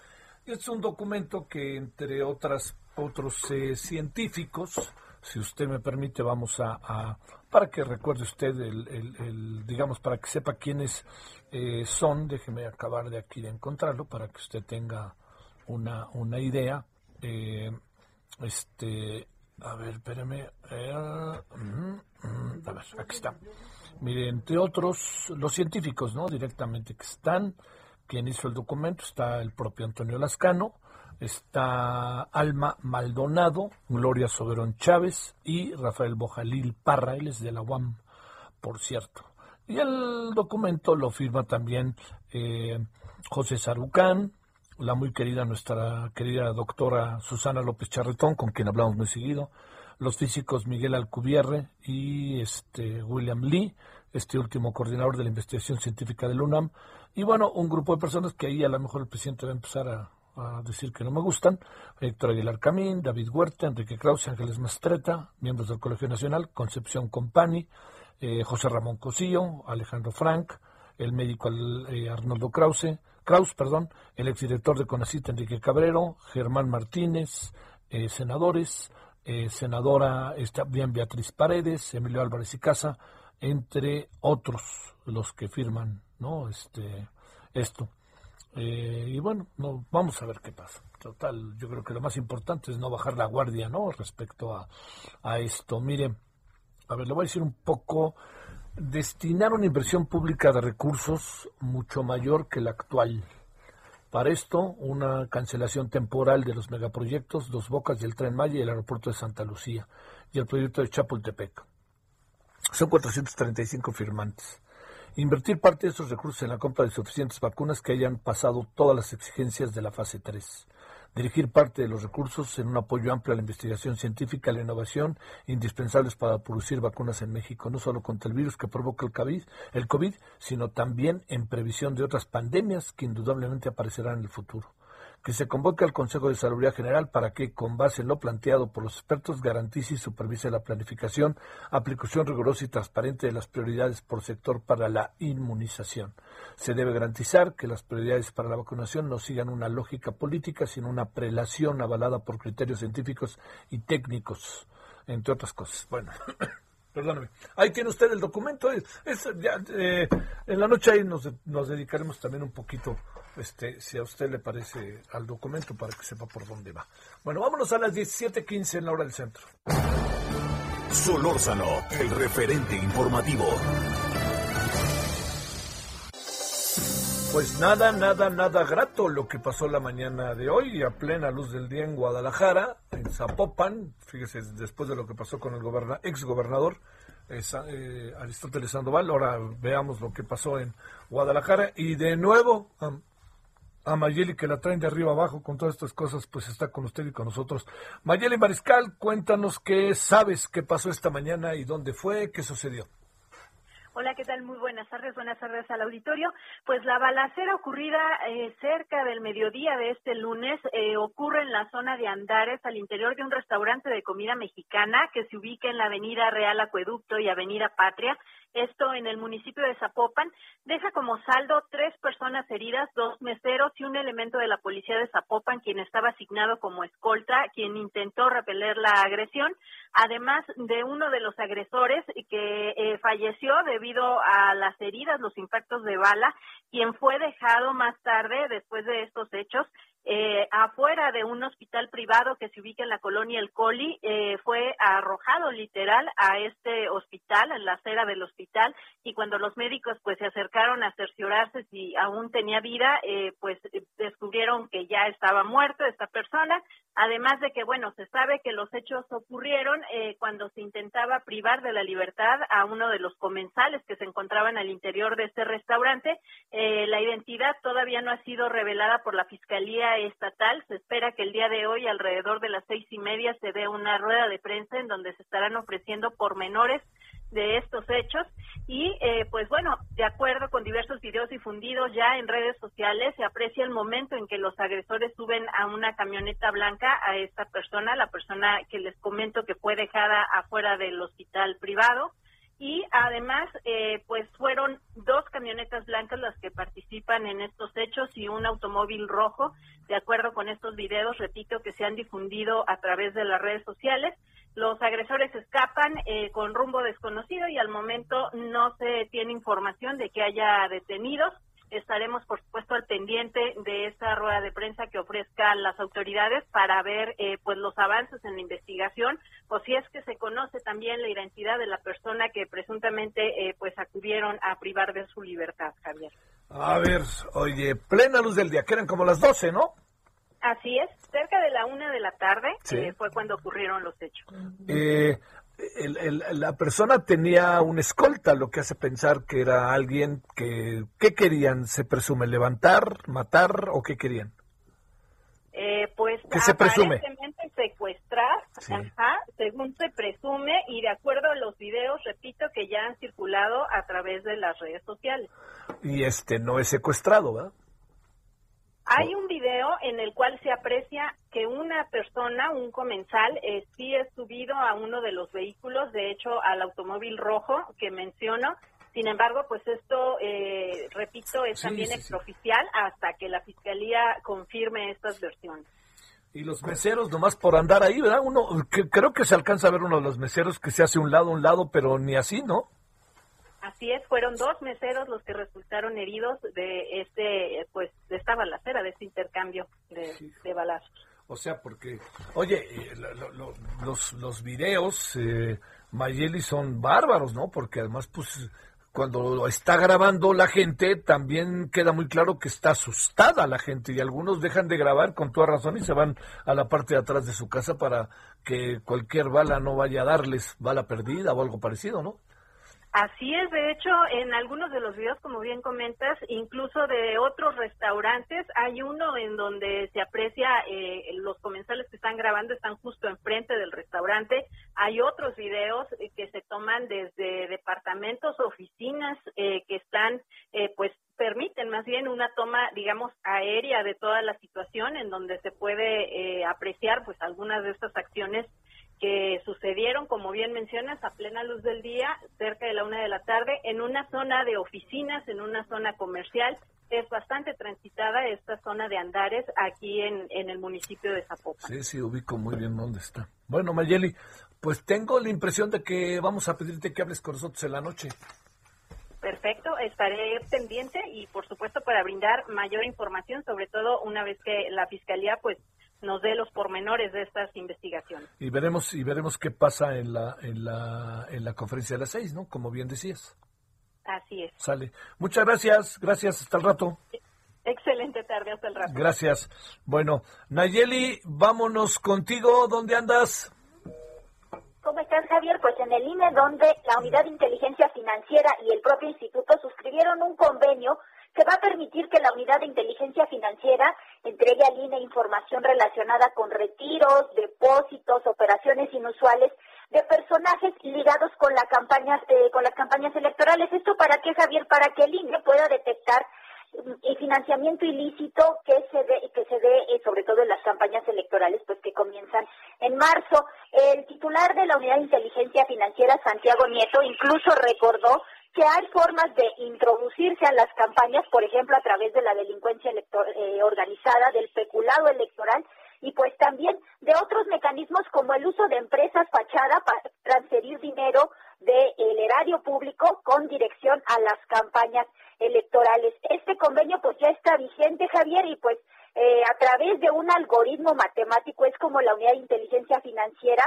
Speaker 1: Es un documento que, entre otras, otros eh, científicos, si usted me permite, vamos a, para que recuerde usted, el, digamos, para que sepa quiénes eh, son, déjeme acabar de aquí de encontrarlo, para que usted tenga una, una idea. Eh, este, a ver, espérame. Eh, mm, mm, a ver, aquí está. Mire, entre otros, los científicos, ¿no? Directamente que están, quien hizo el documento, está el propio Antonio Lascano, está Alma Maldonado, Gloria Soberón Chávez y Rafael Bojalil Parra, él es de la UAM, por cierto. Y el documento lo firma también eh, José Sarucán, la muy querida, nuestra querida doctora Susana López Charretón, con quien hablamos muy seguido, los físicos Miguel Alcubierre y este William Lee, este último coordinador de la investigación científica del UNAM, y bueno, un grupo de personas que ahí a lo mejor el presidente va a empezar a, decir que no me gustan, Héctor Aguilar Camín, David Huerta, Enrique Krause, Ángeles Mastreta, miembros del Colegio Nacional, Concepción Compani, eh, José Ramón Cosillo, Alejandro Frank, el médico eh, Arnoldo Krause, Kraus, perdón, el exdirector de CONACIT Enrique Cabrero, Germán Martínez, eh, senadores, senadora está bien Beatriz Paredes, Emilio Álvarez y Casa, entre otros los que firman no este esto eh, y bueno, no, vamos a ver qué pasa. Total, yo creo que lo más importante es no bajar la guardia, ¿no? Respecto a, a esto. Mire, a ver, le voy a decir un poco, destinar una inversión pública de recursos mucho mayor que la actual. Para esto, una cancelación temporal de los megaproyectos Dos Bocas y el Tren Maya y el aeropuerto de Santa Lucía y el proyecto de Chapultepec. Son 435 firmantes. Invertir parte de esos recursos en la compra de suficientes vacunas que hayan pasado todas las exigencias de la fase 3. Dirigir parte de los recursos en un apoyo amplio a la investigación científica y la innovación indispensables para producir vacunas en México, no solo contra el virus que provoca el COVID, el COVID, sino también en previsión de otras pandemias que indudablemente aparecerán en el futuro que se convoque al Consejo de Salud General para que, con base en lo planteado por los expertos, garantice y supervise la planificación, aplicación rigurosa y transparente de las prioridades por sector para la inmunización. Se debe garantizar que las prioridades para la vacunación no sigan una lógica política, sino una prelación avalada por criterios científicos y técnicos, entre otras cosas. Bueno. Perdóneme. Ahí tiene usted el documento. Es, eh, en la noche ahí nos, nos dedicaremos también un poquito este, si a usted le parece al documento para que sepa por dónde va. Bueno, vámonos a las 17:15 en la hora del centro.
Speaker 2: Solórzano, el referente informativo.
Speaker 1: Pues nada, nada, nada grato lo que pasó la mañana de hoy a plena luz del día en Guadalajara, en Zapopan, fíjese, después de lo que pasó con el ex gobernador eh, Aristóteles Sandoval, ahora veamos lo que pasó en Guadalajara y de nuevo a Mayeli que la traen de arriba abajo con todas estas cosas, pues está con usted y con nosotros. Mayeli Mariscal, cuéntanos qué sabes, qué pasó esta mañana y dónde fue, qué sucedió.
Speaker 8: Hola, ¿qué tal? Muy buenas tardes, buenas tardes al auditorio. Pues la balacera ocurrida eh, cerca del mediodía de este lunes eh, ocurre en la zona de Andares, al interior de un restaurante de comida mexicana que se ubica en la avenida Real Acueducto y avenida Patria esto en el municipio de Zapopan, deja como saldo tres personas heridas, dos meseros y un elemento de la policía de Zapopan, quien estaba asignado como escolta, quien intentó repeler la agresión, además de uno de los agresores que eh, falleció debido a las heridas, los impactos de bala, quien fue dejado más tarde, después de estos hechos, eh, afuera de un hospital privado que se ubica en la colonia El Coli, eh, fue arrojado literal a este hospital, en la acera del hospital, y cuando los médicos pues se acercaron a cerciorarse si aún tenía vida, eh, pues descubrieron que ya estaba muerto esta persona, además de que, bueno, se sabe que los hechos ocurrieron cuando se intentaba privar de la libertad a uno de los comensales que se encontraban al interior de este restaurante. la identidad todavía no ha sido revelada por la Fiscalía estatal. Se espera que el día de hoy, alrededor de las seis y media, se dé una rueda de prensa en donde se estarán ofreciendo pormenores de estos hechos y eh, pues bueno, de acuerdo con diversos videos difundidos ya en redes sociales, se aprecia el momento en que los agresores suben a una camioneta blanca a esta persona, la persona que les comento que fue dejada afuera del hospital privado y además eh, pues fueron dos camionetas blancas las que participan en estos hechos y un automóvil rojo. De acuerdo con estos videos repito que se han difundido a través de las redes sociales los agresores escapan eh, con rumbo desconocido y al momento no se tiene información de que haya detenidos estaremos, por supuesto, al pendiente de esa rueda de prensa que ofrezcan las autoridades para ver eh, pues los avances en la investigación o si es que se conoce también la identidad de la persona que presuntamente eh, pues acudieron a privar de su libertad, Javier.
Speaker 1: A ver, oye, plena luz del día, que eran como las 12, ¿no?
Speaker 8: Así es, cerca de la una de la tarde eh, fue cuando ocurrieron los hechos.
Speaker 1: Eh, la persona tenía una escolta, lo que hace pensar que era alguien que... ¿Qué querían? ¿Se presume levantar, matar o qué querían?
Speaker 8: Eh, pues
Speaker 1: ¿Qué se presume?
Speaker 8: secuestrar, según se presume y de acuerdo a los videos, repito, que ya han circulado a través de las redes sociales.
Speaker 1: Y este no es secuestrado, ¿verdad?
Speaker 8: Hay un video en el cual se aprecia que una persona, un comensal, eh, sí es subido a uno de los vehículos, de hecho al automóvil rojo que menciono. Sin embargo, pues esto, eh, repito, es también extraoficial hasta que la fiscalía confirme estas versiones.
Speaker 1: Y los meseros, nomás por andar ahí, ¿verdad? Uno, creo que se alcanza a ver uno de los meseros que se hace un lado, un lado, pero ni así, ¿no?
Speaker 8: Así es, fueron dos meseros los que resultaron heridos de este, pues, de esta balacera, de este intercambio de, balazos.
Speaker 1: O sea, porque, oye, eh, los, los videos, eh, Mayeli, son bárbaros, ¿no? Porque además, pues, cuando está grabando la gente, también queda muy claro que está asustada la gente y algunos dejan de grabar con toda razón y se van a la parte de atrás de su casa para que cualquier bala no vaya a darles bala perdida o algo parecido, ¿no?
Speaker 8: Así es, de hecho, en algunos de los videos, como bien comentas, incluso de otros restaurantes, hay uno en donde se aprecia eh, los comensales que están grabando están justo enfrente del restaurante. Hay otros videos eh, que se toman desde departamentos, oficinas eh, que están, pues, permiten más bien una toma, digamos, aérea de toda la situación, en donde se puede apreciar, pues, algunas de estas acciones que sucedieron, como bien mencionas, a plena luz del día, cerca de la una de la tarde, en una zona de oficinas, en una zona comercial. Es bastante transitada esta zona de Andares aquí en, en el municipio de Zapopan.
Speaker 1: Sí, sí, ubico muy bien dónde está. Bueno, Mayeli, pues tengo la impresión de que vamos a pedirte que hables con nosotros en la noche.
Speaker 8: Perfecto, estaré pendiente y por supuesto para brindar mayor información, sobre todo una vez que la Fiscalía pues nos dé los pormenores de estas investigaciones.
Speaker 1: Y veremos y veremos qué pasa en la en la en la conferencia de las seis, ¿no? Como bien decías.
Speaker 8: Así es.
Speaker 1: Sale. Muchas gracias, gracias, hasta el rato.
Speaker 8: Excelente tarde, hasta el rato.
Speaker 1: Gracias. Bueno, Nayeli, vámonos contigo, ¿dónde andas?
Speaker 9: ¿Cómo estás, Javier? Pues en el INE, donde la Unidad de Inteligencia Financiera y el propio instituto suscribieron un convenio que va a permitir que la unidad de inteligencia financiera entregue al INE información relacionada con retiros, depósitos, operaciones inusuales de personajes ligados con, la campañas, eh, con las campañas electorales. ¿Esto para qué, Javier? Para que el INE pueda detectar mm, el financiamiento ilícito que se dé que se dé eh, sobre todo en las campañas electorales pues que comienzan en marzo el titular de la unidad de inteligencia financiera Santiago Nieto incluso recordó que hay formas de introducirse a las campañas, por ejemplo, a través de la delincuencia eh, organizada, del peculado electoral y pues también de otros mecanismos como el uso de empresas fachada para transferir dinero del erario público con dirección a las campañas electorales. Este convenio pues ya está vigente, Javier, y pues eh, a través de un algoritmo matemático es como la unidad de inteligencia financiera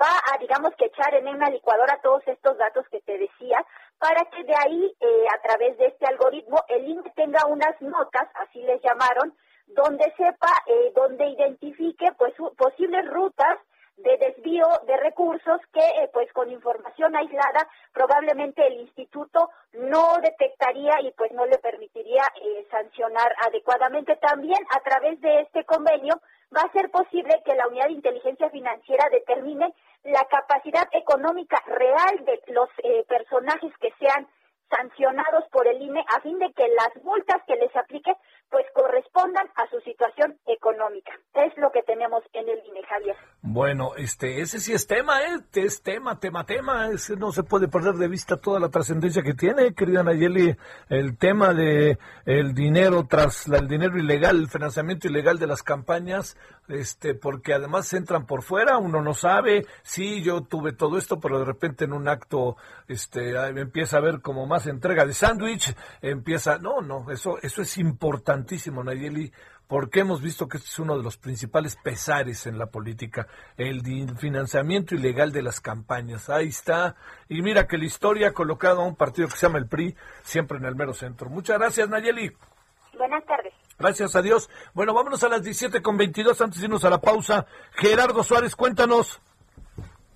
Speaker 9: va a, digamos que echar en una licuadora todos estos datos que te decía, para que de ahí, eh, a través de este algoritmo, el INE tenga unas notas, así les llamaron, donde sepa, eh, donde identifique pues posibles rutas de desvío de recursos que eh, pues con información aislada probablemente el instituto no detectaría y pues no le permitiría eh, sancionar adecuadamente. También a través de este convenio va a ser posible que la unidad de inteligencia financiera determine la capacidad económica real de los eh, personajes que sean sancionados por el INE a fin de que las multas que les aplique pues correspondan a su situación económica. Es lo que tenemos en el INE, Javier.
Speaker 1: Bueno, este, ese sí es tema, ¿eh? Es tema, tema, tema. Ese no se puede perder de vista toda la trascendencia que tiene, querida Nayeli, el tema de el dinero tras el dinero ilegal, el financiamiento ilegal de las campañas, este, porque además entran por fuera, uno no sabe, sí, yo tuve todo esto, pero de repente en un acto, este, empieza a ver como más entrega de sándwich, empieza, no, no, eso, eso es importantísimo, Nayeli, porque hemos visto que este es uno de los principales pesares en la política, el financiamiento ilegal de las campañas. Ahí está. Y mira que la historia ha colocado a un partido que se llama el PRI siempre en el mero centro. Muchas gracias, Nayeli.
Speaker 9: Buenas tardes.
Speaker 1: Gracias a Dios. Bueno, vámonos a las 17 con 22 antes de irnos a la pausa. Gerardo Suárez, cuéntanos.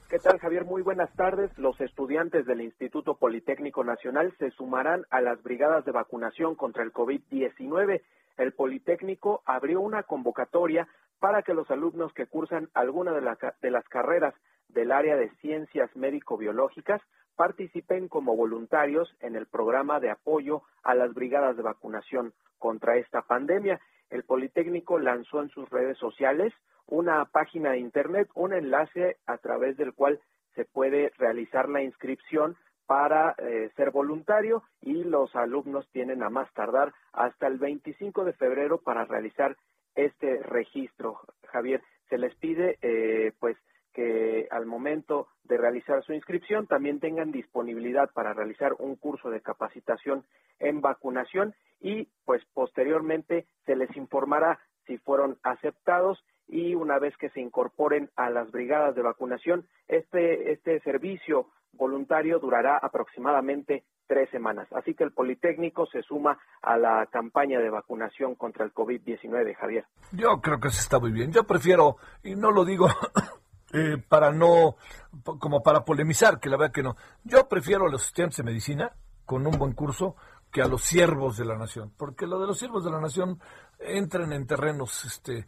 Speaker 10: ¿Qué tal, Javier? Muy buenas tardes. Los estudiantes del Instituto Politécnico Nacional se sumarán a las brigadas de vacunación contra el COVID-19. El Politécnico abrió una convocatoria para que los alumnos que cursan alguna de, de las carreras del área de ciencias médico-biológicas participen como voluntarios en el programa de apoyo a las brigadas de vacunación contra esta pandemia. El Politécnico lanzó en sus redes sociales una página de Internet, un enlace a través del cual se puede realizar la inscripción para eh, ser voluntario y los alumnos tienen a más tardar hasta el 25 de febrero para realizar este registro. Javier, se les pide eh, pues que al momento de realizar su inscripción también tengan disponibilidad para realizar un curso de capacitación en vacunación y pues posteriormente se les informará si fueron aceptados y una vez que se incorporen a las brigadas de vacunación, este, este servicio voluntario durará aproximadamente tres semanas. Así que el Politécnico se suma a la campaña de vacunación contra el COVID-19, Javier.
Speaker 1: Yo creo que se está muy bien. Yo prefiero, y no lo digo eh, para no, como para polemizar, que la verdad que no. Yo prefiero a los estudiantes de medicina con un buen curso que a los siervos de la nación, porque lo de los siervos de la nación entran en terrenos, este,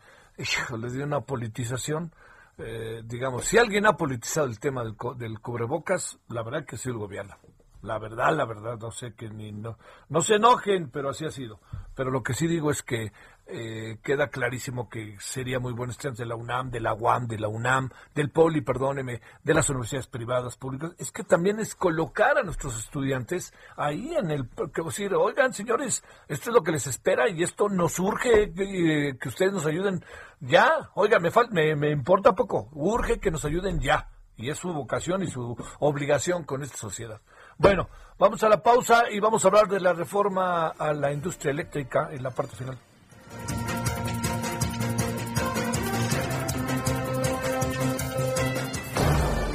Speaker 1: les dio una politización. Eh, digamos, si alguien ha politizado el tema del, del cubrebocas, la verdad que sido el gobierno. La verdad, la verdad, no sé que ni no, no se enojen, pero así ha sido. Pero lo que sí digo es que eh, queda clarísimo que sería muy bueno estudiantes de la UNAM, de la UAM, de la UNAM, del POLI, perdóneme, de las universidades privadas, públicas. Es que también es colocar a nuestros estudiantes ahí en el, que decir, oigan, señores, esto es lo que les espera y esto nos urge eh, que ustedes nos ayuden ya. Oigan, me, me, me importa poco, urge que nos ayuden ya. Y es su vocación y su obligación con esta sociedad. Bueno, vamos a la pausa y vamos a hablar de la reforma a la industria eléctrica en la parte final.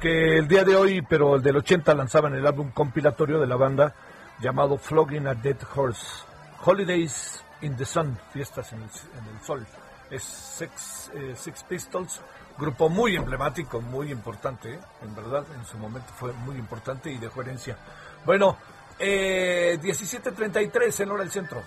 Speaker 1: Que el día de hoy, pero el del 80, lanzaban el álbum compilatorio de la banda llamado Flogging a Dead Horse. Holidays in the Sun, fiestas en el, sol. Es Six, eh, Six, Pistols, grupo muy emblemático, muy importante, ¿eh? en verdad, en su momento fue muy importante y de coherencia. Bueno, eh, 17.33 en hora del centro.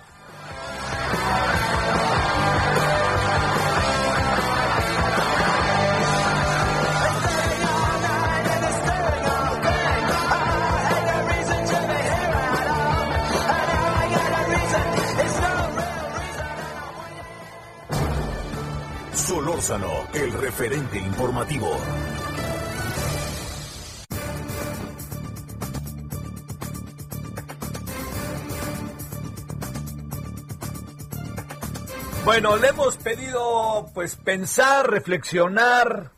Speaker 2: Referente informativo.
Speaker 1: Bueno, le hemos pedido pues pensar, reflexionar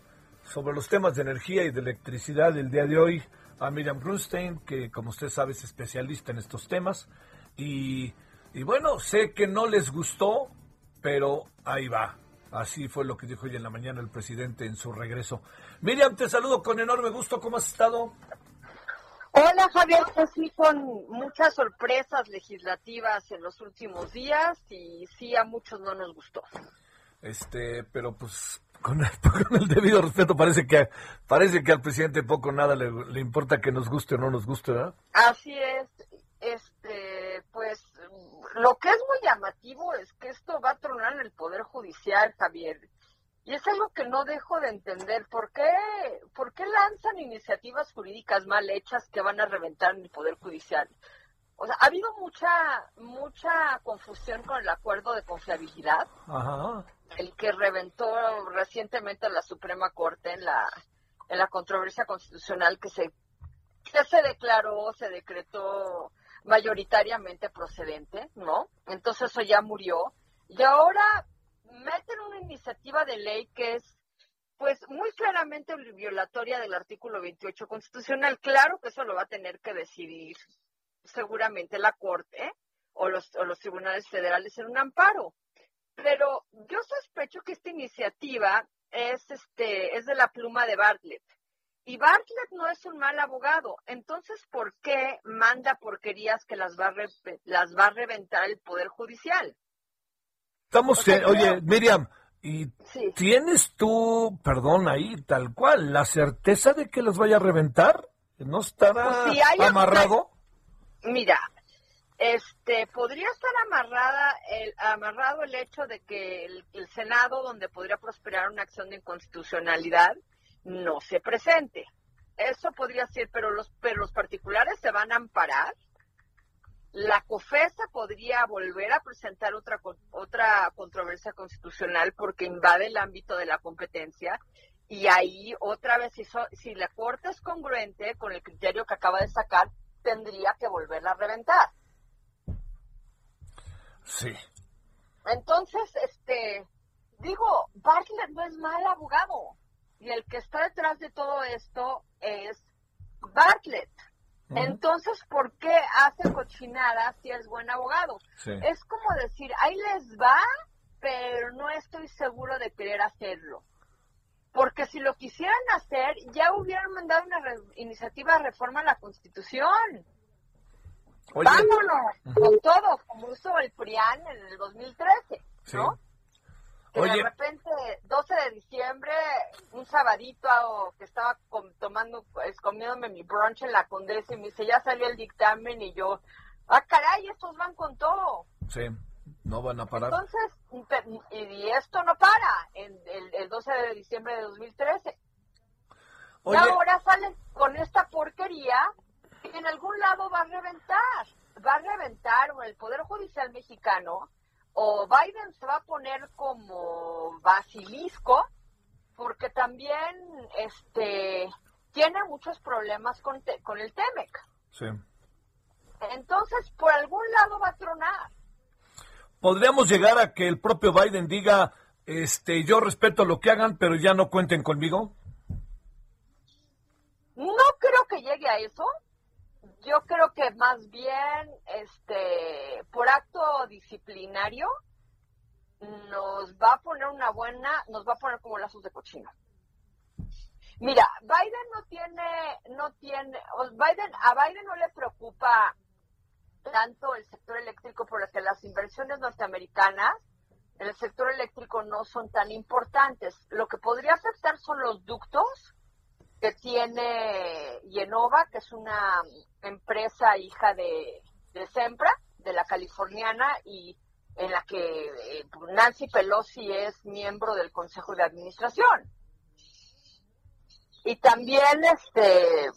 Speaker 1: sobre los temas de energía y de electricidad el día de hoy a Miriam Grunstein, que como usted sabe es especialista en estos temas. Y, y bueno, sé que no les gustó, pero ahí va. Así fue lo que dijo hoy en la mañana el presidente en su regreso. Miriam, te saludo con enorme gusto. ¿Cómo has estado?
Speaker 11: Hola Javier, pues sí, con muchas sorpresas legislativas en los últimos días y sí a muchos no nos gustó.
Speaker 1: Este, pero pues con el, debido respeto parece que parece que al presidente poco nada le, le, importa que nos guste o no nos guste, ¿verdad?
Speaker 11: Así es. Este, pues lo que es muy llamativo es que esto va a tronar en el poder judicial, Javier. Y es algo que no dejo de entender. ¿Por qué, ¿Por qué lanzan iniciativas jurídicas mal hechas que van a reventar en el Poder Judicial? O sea, ha habido mucha mucha confusión con el acuerdo de confiabilidad, el que reventó recientemente la Suprema Corte en la en la controversia constitucional que se que se declaró, se decretó mayoritariamente procedente, ¿no? Entonces eso ya murió. Y ahora meten una iniciativa de ley que es pues muy claramente violatoria del artículo 28 constitucional. Claro que eso lo va a tener que decidir seguramente la Corte o los, o los tribunales federales en un amparo. Pero yo sospecho que esta iniciativa es, este, es de la pluma de Bartlett. Y Bartlett no es un mal abogado. Entonces, ¿por qué manda porquerías que las va a, las va a reventar el Poder Judicial?
Speaker 1: Estamos, oye, Miriam, ¿y tienes tú, perdón, ahí tal cual, la certeza de que los vaya a reventar? ¿No estará pues amarrado?
Speaker 11: mira, este, podría estar amarrada el, amarrado el hecho de que el, el, Senado, donde podría prosperar una acción de inconstitucionalidad, no se presente. Eso podría ser, pero los, pero los particulares se van a amparar la COFESA podría volver a presentar otra, otra controversia constitucional porque invade el ámbito de la competencia y ahí otra vez, si, si la Corte es congruente con el criterio que acaba de sacar, tendría que volverla a reventar.
Speaker 1: Sí.
Speaker 11: Entonces, este, digo, Bartlett no es mal abogado y el que está detrás de todo esto es Bartlett. Entonces, ¿por qué hace cochinada si es buen abogado? Es como decir, ahí les va, pero no estoy seguro de querer hacerlo. Porque si lo quisieran hacer, ya hubieran mandado una iniciativa de reforma a la Constitución. Vámonos con todo, como hizo el PRIAN en el 2013, ¿no? De repente, 12 de diciembre, un sabadito que estaba tomando, pues, comiéndome mi brunch en la Condesa y me dice, ya salió el dictamen y yo, ah, caray, estos van con todo.
Speaker 1: Sí, no van a parar.
Speaker 11: Entonces, y, esto no para, en el, 12 de diciembre de 2013. Y ahora salen con esta porquería que en algún lado va a reventar, va a reventar el Poder Judicial mexicano o Biden se va a poner como basilisco porque también este tiene muchos problemas con, con el TEMEC.
Speaker 1: Sí.
Speaker 11: Entonces, por algún lado va a tronar.
Speaker 1: Podríamos llegar a que el propio Biden diga, este, yo respeto lo que hagan, pero ya no cuenten conmigo.
Speaker 11: No creo que llegue a eso, yo creo que más bien, este, por acto disciplinario, nos va a poner una buena, nos va a poner como lazos de cochino. Mira, Biden no tiene, no tiene, Biden, a Biden no le preocupa tanto el sector eléctrico porque las inversiones norteamericanas en el sector eléctrico no son tan importantes. Lo que podría afectar son los ductos que tiene Yenova, que es una empresa hija de, de Sempra, de la californiana, y en la que eh, Nancy Pelosi es miembro del Consejo de Administración. Y también, este,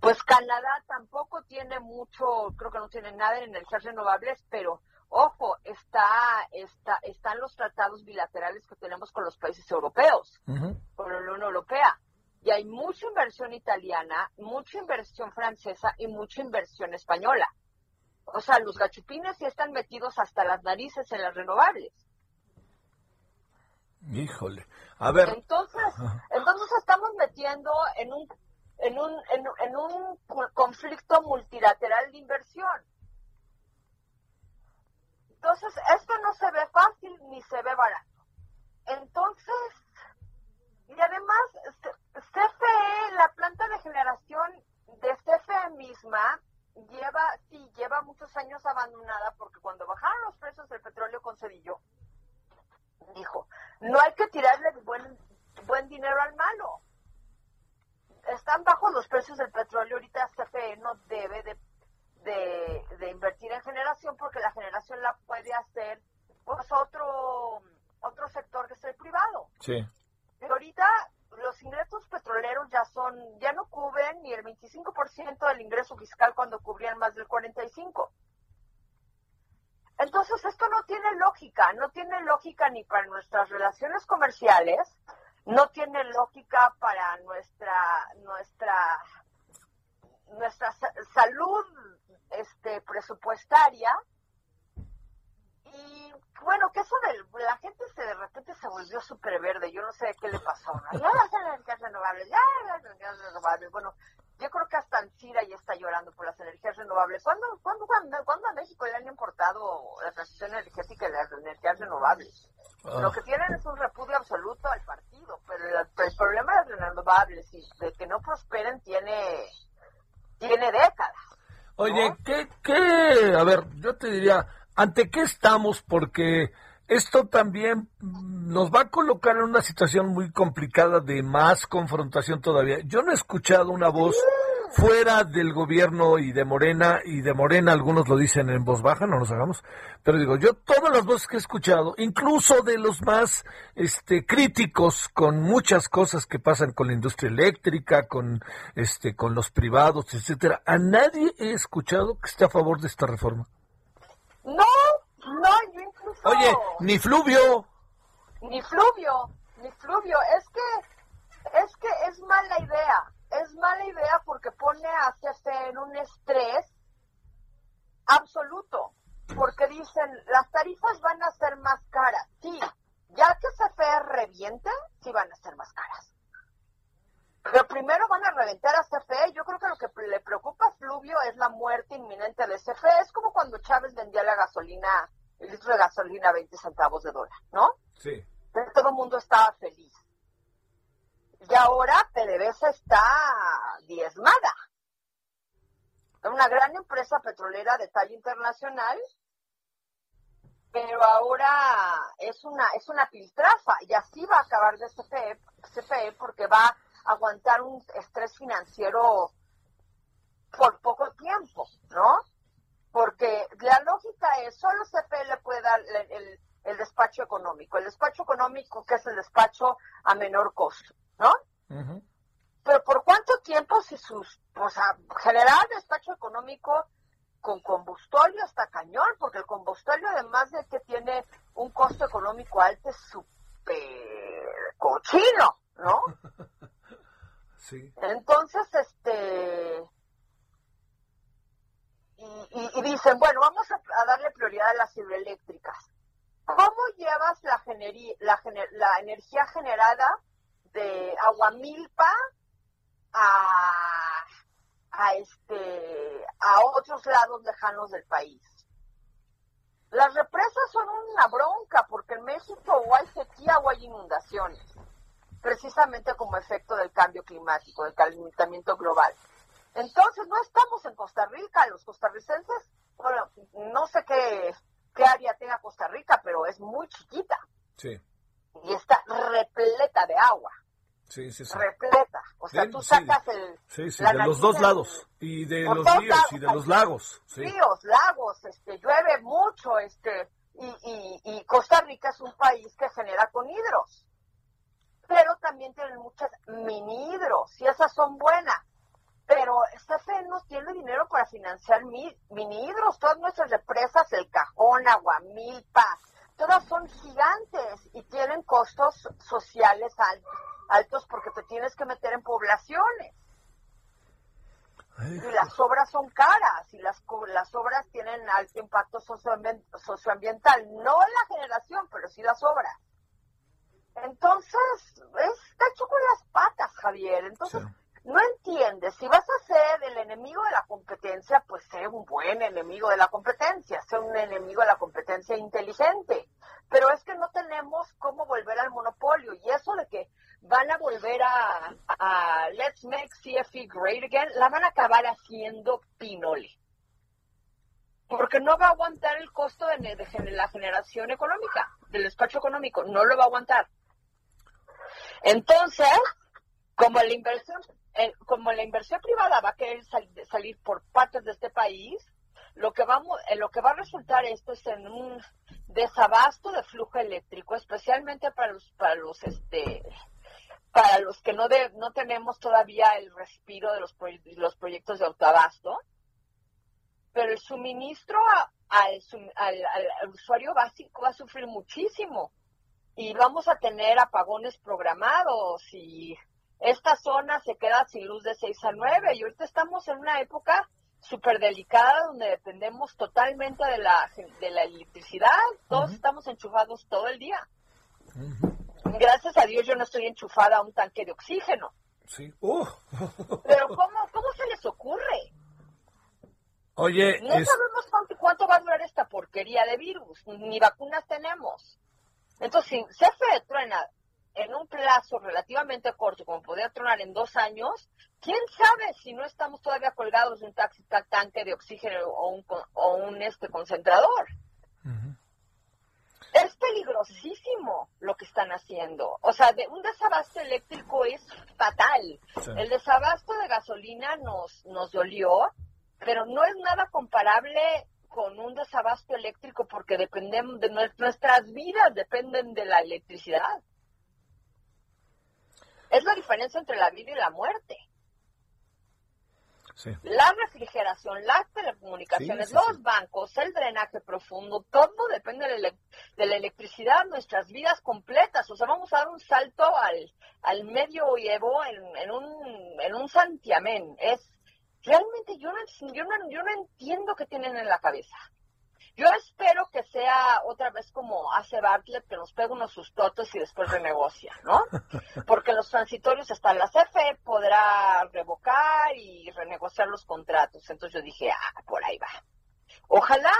Speaker 11: pues Canadá tampoco tiene mucho, creo que no tiene nada en energías renovables, pero ojo, está, está, están los tratados bilaterales que tenemos con los países europeos, con la Unión Europea y hay mucha inversión italiana, mucha inversión francesa y mucha inversión española. O sea, los gachupines ya están metidos hasta las narices en las renovables.
Speaker 1: Híjole. A ver.
Speaker 11: Entonces, entonces estamos metiendo en un en un en, en un conflicto multilateral de inversión. Entonces, esto no se ve fácil ni se ve barato. Entonces, y además, CFE, la planta de generación de CFE misma, lleva, sí, lleva muchos años abandonada porque cuando bajaron los precios del petróleo con Cedillo, dijo, no hay que tirarle buen, buen dinero al malo. Están bajos los precios del petróleo, ahorita CFE no debe de, de, invertir en generación porque la generación la puede hacer pues otro, otro sector que es el privado.
Speaker 1: Sí.
Speaker 11: Pero ahorita los ingresos petroleros ya son, ya no cubren ni el 25% del ingreso fiscal cuando cubrían más del 45%. Entonces esto no tiene lógica, no tiene lógica ni para nuestras relaciones comerciales, no tiene lógica para nuestra nuestra nuestra salud este presupuestaria y bueno, que eso de la gente se de repente se volvió súper verde, yo no sé qué le pasó. ¿no? Ya las energías renovables, ya las energías renovables. Bueno, yo creo que hasta Ancira ya está llorando por las energías renovables. ¿Cuándo, cuándo, cuándo, a México le han importado la transición energética y las energías renovables? Ah. Lo que tienen es un repudio absoluto al partido, pero el, problema de las renovables y de que no prosperen tiene, tiene décadas.
Speaker 1: Oye, ¿qué, ¿qué? A ver, yo te diría, ¿Ante qué estamos? Porque esto también nos va a colocar en una situación muy complicada de más confrontación todavía. Yo no he escuchado una voz fuera del gobierno y de Morena, y de Morena algunos lo dicen en voz baja, no nos hagamos, pero digo, yo todas las voces que he escuchado, incluso de los más este críticos con muchas cosas que pasan con la industria eléctrica, con este con los privados, etcétera, a nadie he escuchado que esté a favor de esta reforma.
Speaker 11: No, no, yo incluso...
Speaker 1: Oye, ni Fluvio.
Speaker 11: Ni Fluvio, ni Fluvio. Es que, es que es mala idea. Es mala idea porque pone a CFE en un estrés absoluto. Porque dicen, las tarifas van a ser más caras. Sí, ya que CFE reviente, sí van a ser más caras. Pero primero van a reventar a CFE. Yo creo que lo que le preocupa a Fluvio es la muerte inminente de CFE. Es como cuando Chávez vendía la gasolina, el litro de gasolina a 20 centavos de dólar, ¿no?
Speaker 1: Sí.
Speaker 11: todo el mundo estaba feliz. Y ahora PDVSA está diezmada. Es una gran empresa petrolera de talla internacional, pero ahora es una es una piltrafa y así va a acabar de CFE, CFE porque va aguantar un estrés financiero por poco tiempo, ¿no? Porque la lógica es, solo CFE le puede dar el, despacho económico, el despacho económico que es el despacho a menor costo, ¿no? Pero ¿por cuánto tiempo si sus, o sea, generar despacho económico con combustorio hasta cañón, porque el combustorio además de que tiene un costo económico alto es súper cochino, ¿no? Entonces, este... Y, dicen, bueno, vamos a, darle prioridad a las hidroeléctricas. ¿Cómo llevas la, la, la energía generada de Aguamilpa a, a, este, a otros lados lejanos del país? Las represas son una bronca porque en México o hay sequía o hay inundaciones precisamente como efecto del cambio climático, del calentamiento global. Entonces, no estamos en Costa Rica, los costarricenses, bueno, no sé qué, qué área tenga Costa Rica, pero es muy chiquita.
Speaker 1: Sí.
Speaker 11: Y está repleta de agua.
Speaker 1: Sí, sí, sí.
Speaker 11: Repleta. O sea, tú sacas el...
Speaker 1: Sí, sí, de los dos lados. Y de los ríos y de los lagos.
Speaker 11: Ríos, lagos, este, llueve mucho, este... Y, y, y Costa Rica es un país que genera conhidros pero también tienen muchas mini hidros y esas son buenas. Pero CFE no tiene dinero para financiar mini hidros. Todas nuestras represas, el Cajón, Aguamilpa, todas son gigantes y tienen costos sociales altos, porque te tienes que meter en poblaciones. y las obras son caras y las, las obras tienen alto impacto socioambiental. No la generación, pero sí las obras. Entonces, está hecho con las patas, Javier. Entonces, no entiendes. Si vas a ser el enemigo de la competencia, pues sé un buen enemigo de la competencia, sé un enemigo de la competencia inteligente. Pero es que no tenemos cómo volver al monopolio. Y eso de que van a volver a, a Let's Make CFE Great Again, la van a acabar haciendo pinole. Porque no va a aguantar el costo de, de la generación económica, del despacho económico, no lo va a aguantar. Entonces, como la inversión, eh, como la inversión privada va a querer salir por partes de este país, lo que vamos, en lo que va a resultar esto es en un desabasto de flujo eléctrico, especialmente para los, para los, este, para los que no de, no tenemos todavía el respiro de los, los proyectos de autoabasto, pero el suministro al, al usuario básico va a sufrir muchísimo y vamos a tener apagones programados y esta zona se queda sin luz de 6 a 9 y ahorita estamos en una época súper delicada donde dependemos totalmente de la, de la electricidad, todos estamos enchufados todo el día. Gracias a Dios yo no estoy enchufada a un tanque de oxígeno.
Speaker 1: Sí. Uh.
Speaker 11: Pero ¿cómo, ¿cómo se les ocurre?
Speaker 1: Oye,
Speaker 11: no sabemos cuánto, cuánto va a durar esta porquería de virus, ni vacunas tenemos. Entonces, si CFE truena en un plazo relativamente corto, como podría tronar en dos años, quién sabe si no estamos todavía colgados de un taxi tanque de oxígeno o un, o un este concentrador. Es peligrosísimo lo que están haciendo. O sea, de un desabasto eléctrico es fatal. El desabasto de gasolina nos, nos dolió, pero no es nada comparable con un desabasto eléctrico porque dependemos de nuestras vidas, dependen de la electricidad. Es la diferencia entre la vida y la muerte. La refrigeración, las telecomunicaciones, los bancos, el drenaje profundo, todo depende de la, electricidad, nuestras vidas completas. O sea, vamos a dar un salto al, al medio Evo en, en, un, en un santiamén. Es, realmente yo no, yo, no, yo no entiendo qué tienen en la cabeza. Yo espero que sea otra vez como hace Bartlett, que nos pegue unos sustotos y después renegocia, ¿no? Porque los transitorios están la CFE, podrá revocar y renegociar los contratos. Entonces yo dije, ah, por ahí va. Ojalá.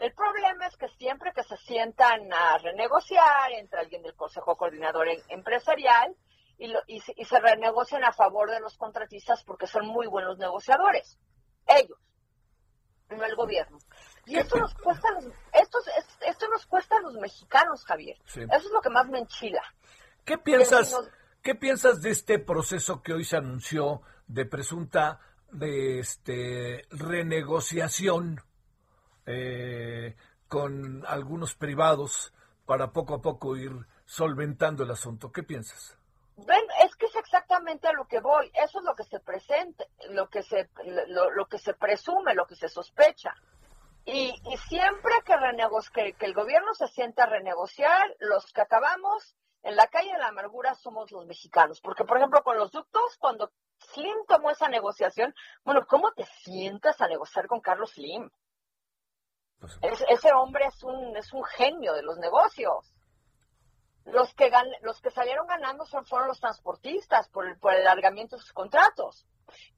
Speaker 11: El problema es que siempre que se sientan a renegociar, entra alguien del Consejo Coordinador Empresarial y, y, y se renegocian a favor de los contratistas porque son muy buenos negociadores. Ellos, no el gobierno. Y esto nos cuesta, esto, esto nos cuesta a los mexicanos, Javier. Eso es lo que más me enchila.
Speaker 1: ¿Qué piensas, ¿Qué piensas de este proceso que hoy se anunció de presunta de este renegociación eh, con algunos privados para poco a poco ir solventando el asunto? ¿Qué piensas?
Speaker 11: Ven, es que es exactamente a lo que voy. Eso es lo que se presenta, lo que se, lo que se presume, lo que se sospecha. Y, siempre que, que, que el gobierno se sienta a renegociar, los que acabamos en la calle de la amargura somos los mexicanos. Porque, por ejemplo, con los ductos, cuando Slim tomó esa negociación, bueno, ¿cómo te sientas a negociar con Carlos Slim? Pues, ese hombre es un, es un genio de los negocios. Los que, los que salieron ganando son, fueron los transportistas por el, por el alargamiento de sus contratos.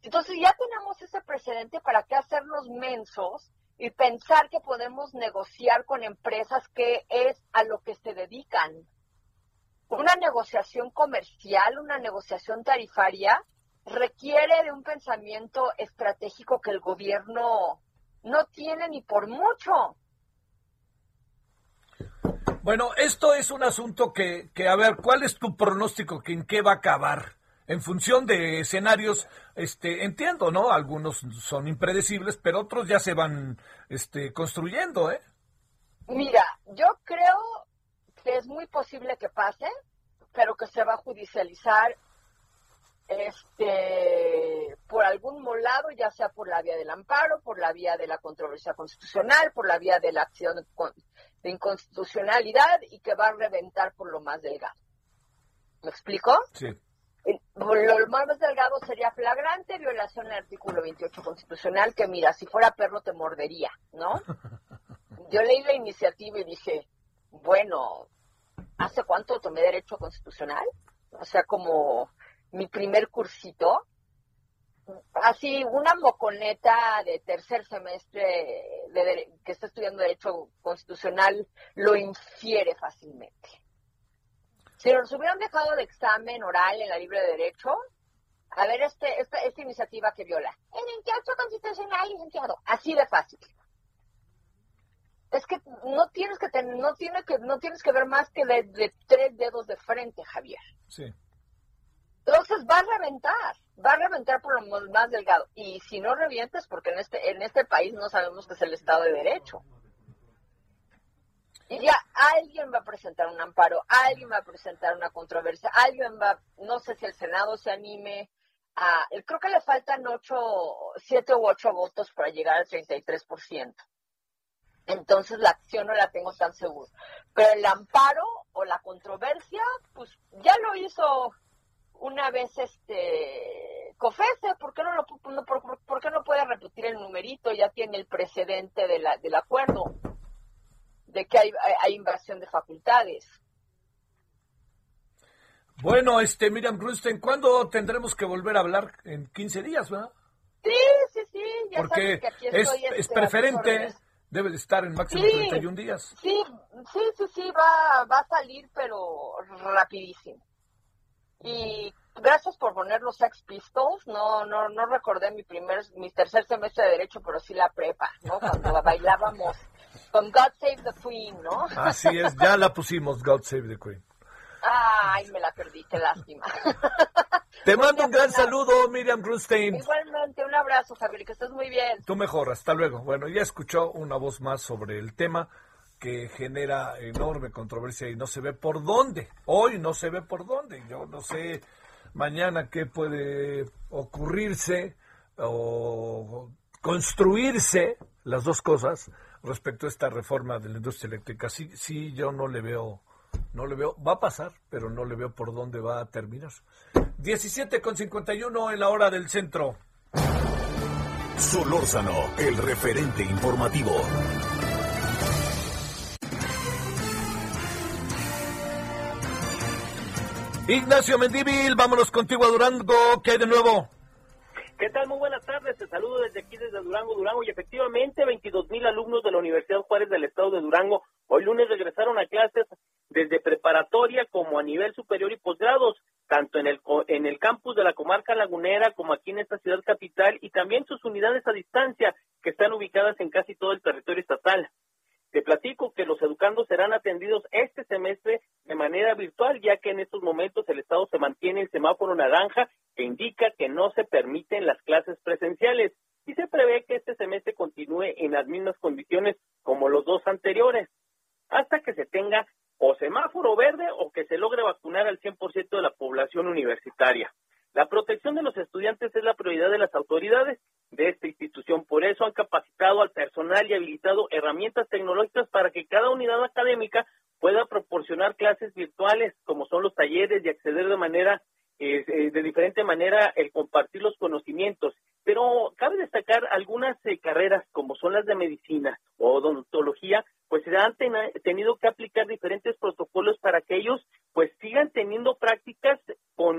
Speaker 11: Entonces ya tenemos ese precedente para qué hacernos mensos y pensar que podemos negociar con empresas que es a lo que se dedican. Una negociación comercial, una negociación tarifaria, requiere de un pensamiento estratégico que el gobierno no tiene ni por mucho.
Speaker 1: Bueno, esto es un asunto que, que a ver, ¿cuál es tu pronóstico? ¿En qué va a acabar? en función de escenarios, este, entiendo, ¿no? Algunos son impredecibles, pero otros ya se van este, construyendo, ¿eh?
Speaker 11: Mira, yo creo que es muy posible que pase, pero que se va a judicializar este por algún lado, ya sea por la vía del amparo, por la vía de la controversia constitucional, por la vía de la acción de inconstitucionalidad y que va a reventar por lo más delgado. ¿Me explico?
Speaker 1: Sí.
Speaker 11: Lo más delgado sería flagrante violación del artículo 28 constitucional, que mira, si fuera perro te mordería, ¿no? Yo leí la iniciativa y dije, bueno, ¿hace cuánto tomé derecho constitucional? O sea, como mi primer cursito, así una moconeta de tercer semestre de, que está estudiando derecho constitucional lo infiere fácilmente. Si nos hubieran dejado de examen oral en la libre de derecho, a ver este, esta, esta iniciativa que viola, en 28 constitucional, licenciado, así de fácil. Es que no tienes que tener, no tiene que, no tienes que ver más que de, de tres dedos de frente, Javier.
Speaker 1: Sí.
Speaker 11: Entonces va a reventar, va a reventar por lo más delgado. Y si no revientes, porque en este, en este país no sabemos que es el Estado de Derecho. Y ya alguien va a presentar un amparo, alguien va a presentar una controversia, alguien va, no sé si el Senado se anime a, creo que le faltan ocho, siete u ocho votos para llegar al 33%. Entonces la acción no la tengo tan segura. Pero el amparo o la controversia, pues ya lo hizo una vez este COFESE, ¿por qué no, lo, por, qué no puede repetir el numerito? Ya tiene el precedente de la, del acuerdo de que hay, hay, invasión de facultades.
Speaker 1: Bueno, este, Miriam Grunstein, ¿cuándo tendremos que volver a hablar? En 15 días, ¿verdad?
Speaker 11: Sí, sí, sí. Ya
Speaker 1: Porque
Speaker 11: que aquí
Speaker 1: es,
Speaker 11: estoy,
Speaker 1: es
Speaker 11: este,
Speaker 1: preferente, debe de estar en máximo
Speaker 11: Sí.
Speaker 1: 31 días.
Speaker 11: Sí, sí, sí, sí, va, va a salir, pero rapidísimo. Y gracias por poner los Sex Pistols. No, no, no recordé mi primer, mi tercer semestre de derecho, pero sí la prepa, ¿no? Cuando bailábamos con God Save the Queen, ¿no?
Speaker 1: Así es, ya la pusimos, God Save the Queen.
Speaker 11: Ay, me la perdí, qué lástima.
Speaker 1: Te mando un gran saludo, Miriam Grunstein.
Speaker 11: Igualmente, un abrazo, Javier, que estés muy bien.
Speaker 1: Tú mejor, hasta luego. Bueno, ya escuchó una voz más sobre el tema que genera enorme controversia y no se ve por dónde. Hoy no se ve por dónde. Yo no sé mañana qué puede ocurrirse o construirse las dos cosas respecto a esta reforma de la industria eléctrica. Sí, sí, yo no le veo, no le veo, va a pasar, pero no le veo por dónde va a terminar. 17 con 51 en la hora del centro.
Speaker 2: Solórzano, el referente informativo.
Speaker 1: Ignacio Mendívil, vámonos contigo a Durango. ¿Qué hay de nuevo?
Speaker 12: ¿Qué tal? Muy buenas tardes. Te saludo desde aquí, desde Durango, Durango. Y efectivamente, 22 mil alumnos de la Universidad Juárez del Estado de Durango hoy lunes regresaron a clases desde preparatoria como a nivel superior y posgrados, tanto en el, en el campus de la comarca lagunera como aquí en esta ciudad capital y también sus unidades a distancia que están ubicadas en casi todo el territorio estatal. Te platico que los educandos serán atendidos este semestre de manera virtual, ya que en estos momentos el Estado se mantiene el semáforo naranja que indica que no se permiten las clases presenciales y se prevé que este semestre continúe en las mismas condiciones como los dos anteriores, hasta que se tenga o semáforo verde o que se logre vacunar al 100% de la población universitaria. La protección de los estudiantes es la prioridad de las autoridades de esta institución. Por eso han capacitado al personal y habilitado herramientas tecnológicas para que cada unidad académica pueda proporcionar clases virtuales, como son los talleres, y acceder de manera eh, eh, de diferente manera el compartir los conocimientos. Pero cabe destacar algunas eh, carreras como son las de medicina o odontología, pues se han ten- tenido que aplicar diferentes protocolos para que ellos pues sigan teniendo prácticas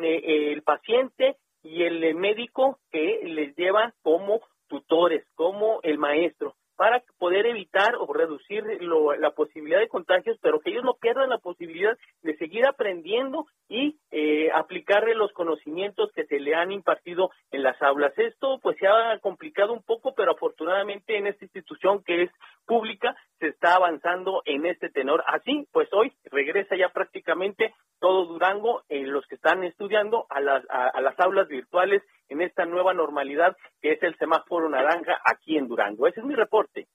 Speaker 12: con eh, el paciente y el eh, médico que les lleva como tutores, como el maestro, para poder evitar o reducir lo- la posibilidad de contagios, pero que ellos no pierdan la posibilidad de seguir aprendiendo y eh, aplicarle los conocimientos que se le han impartido en las aulas. Esto pues se ha complicado un poco, pero afortunadamente en esta institución que es pública se está avanzando en este tenor. Así, pues hoy regresa ya prácticamente Durango, eh, los que están estudiando a las, a, a las aulas virtuales en esta nueva normalidad que es el semáforo naranja aquí en Durango. Ese es mi reporte.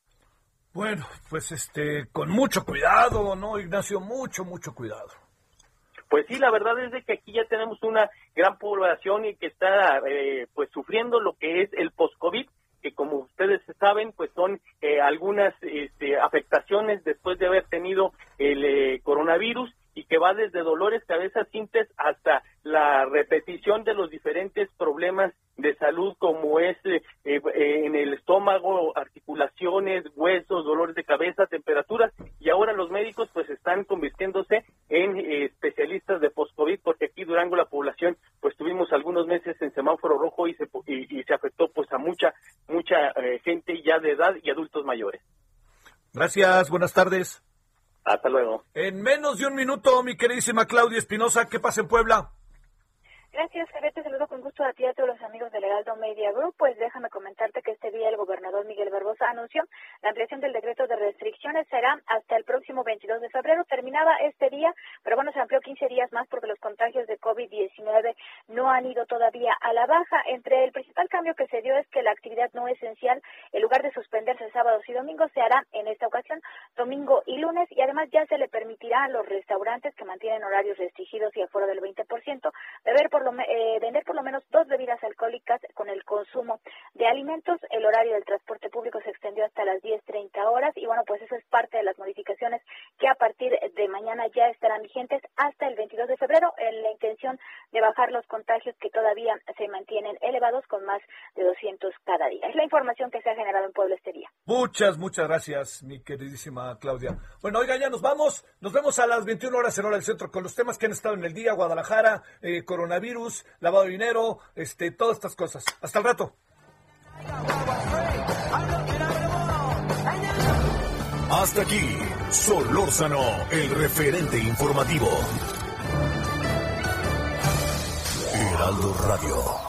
Speaker 1: Bueno, pues este, con mucho cuidado, ¿no, Ignacio? Mucho, mucho cuidado.
Speaker 12: Pues sí, la verdad es de que aquí ya tenemos una gran población y que está eh, pues sufriendo lo que es el post-COVID, que como ustedes saben, pues son eh, algunas este, afectaciones después de haber tenido el eh, coronavirus que va desde dolores cabezas simples hasta la repetición de los diferentes problemas de salud como es eh, eh, eh, en el estómago, articulaciones, huesos, dolores de cabeza, temperaturas y ahora los médicos pues están convirtiéndose en eh, especialistas de post-COVID porque aquí Durango la población pues tuvimos algunos meses en semáforo rojo y se, y, y se afectó pues a mucha, mucha gente ya de edad y adultos mayores.
Speaker 1: Gracias, buenas tardes.
Speaker 12: Hasta luego.
Speaker 1: En menos de un minuto, mi queridísima Claudia Espinosa, ¿qué pasa en Puebla?
Speaker 13: Gracias, Javier. Te saludo con gusto a ti y a todos los amigos del Heraldo Media Group. Pues déjame comentarte que este día el gobernador Miguel Barbosa anunció la ampliación del decreto de restricciones será hasta el próximo 22 de febrero. Terminaba este día, pero bueno, se amplió 15 días más porque los contagios de COVID-19 no han ido todavía a la baja. Entre el principal cambio que se dio es que la actividad no esencial, en lugar de suspenderse sábados y domingos, se hará en esta ocasión domingo y lunes y además ya se le permitirá a los restaurantes que mantienen horarios restringidos y aforo del 20% beber por eh, vender por lo menos dos bebidas alcohólicas con el consumo de alimentos. El horario del transporte público se extendió hasta las 10.30 horas y bueno, pues eso es parte de las modificaciones que a partir de mañana ya estarán vigentes hasta el 22 de febrero en la intención de bajar los contagios que todavía se mantienen elevados con más de 200 cada día. Es la información que se ha generado en Puebla este día.
Speaker 1: Muchas, muchas gracias, mi queridísima Claudia. Bueno, oiga, ya nos vamos. Nos vemos a las 21 horas en hora del centro con los temas que han estado en el día, Guadalajara, eh, coronavirus lavado de dinero, este, todas estas cosas. Hasta el rato.
Speaker 2: Hasta aquí, Solórzano, el referente informativo. Heraldo Radio.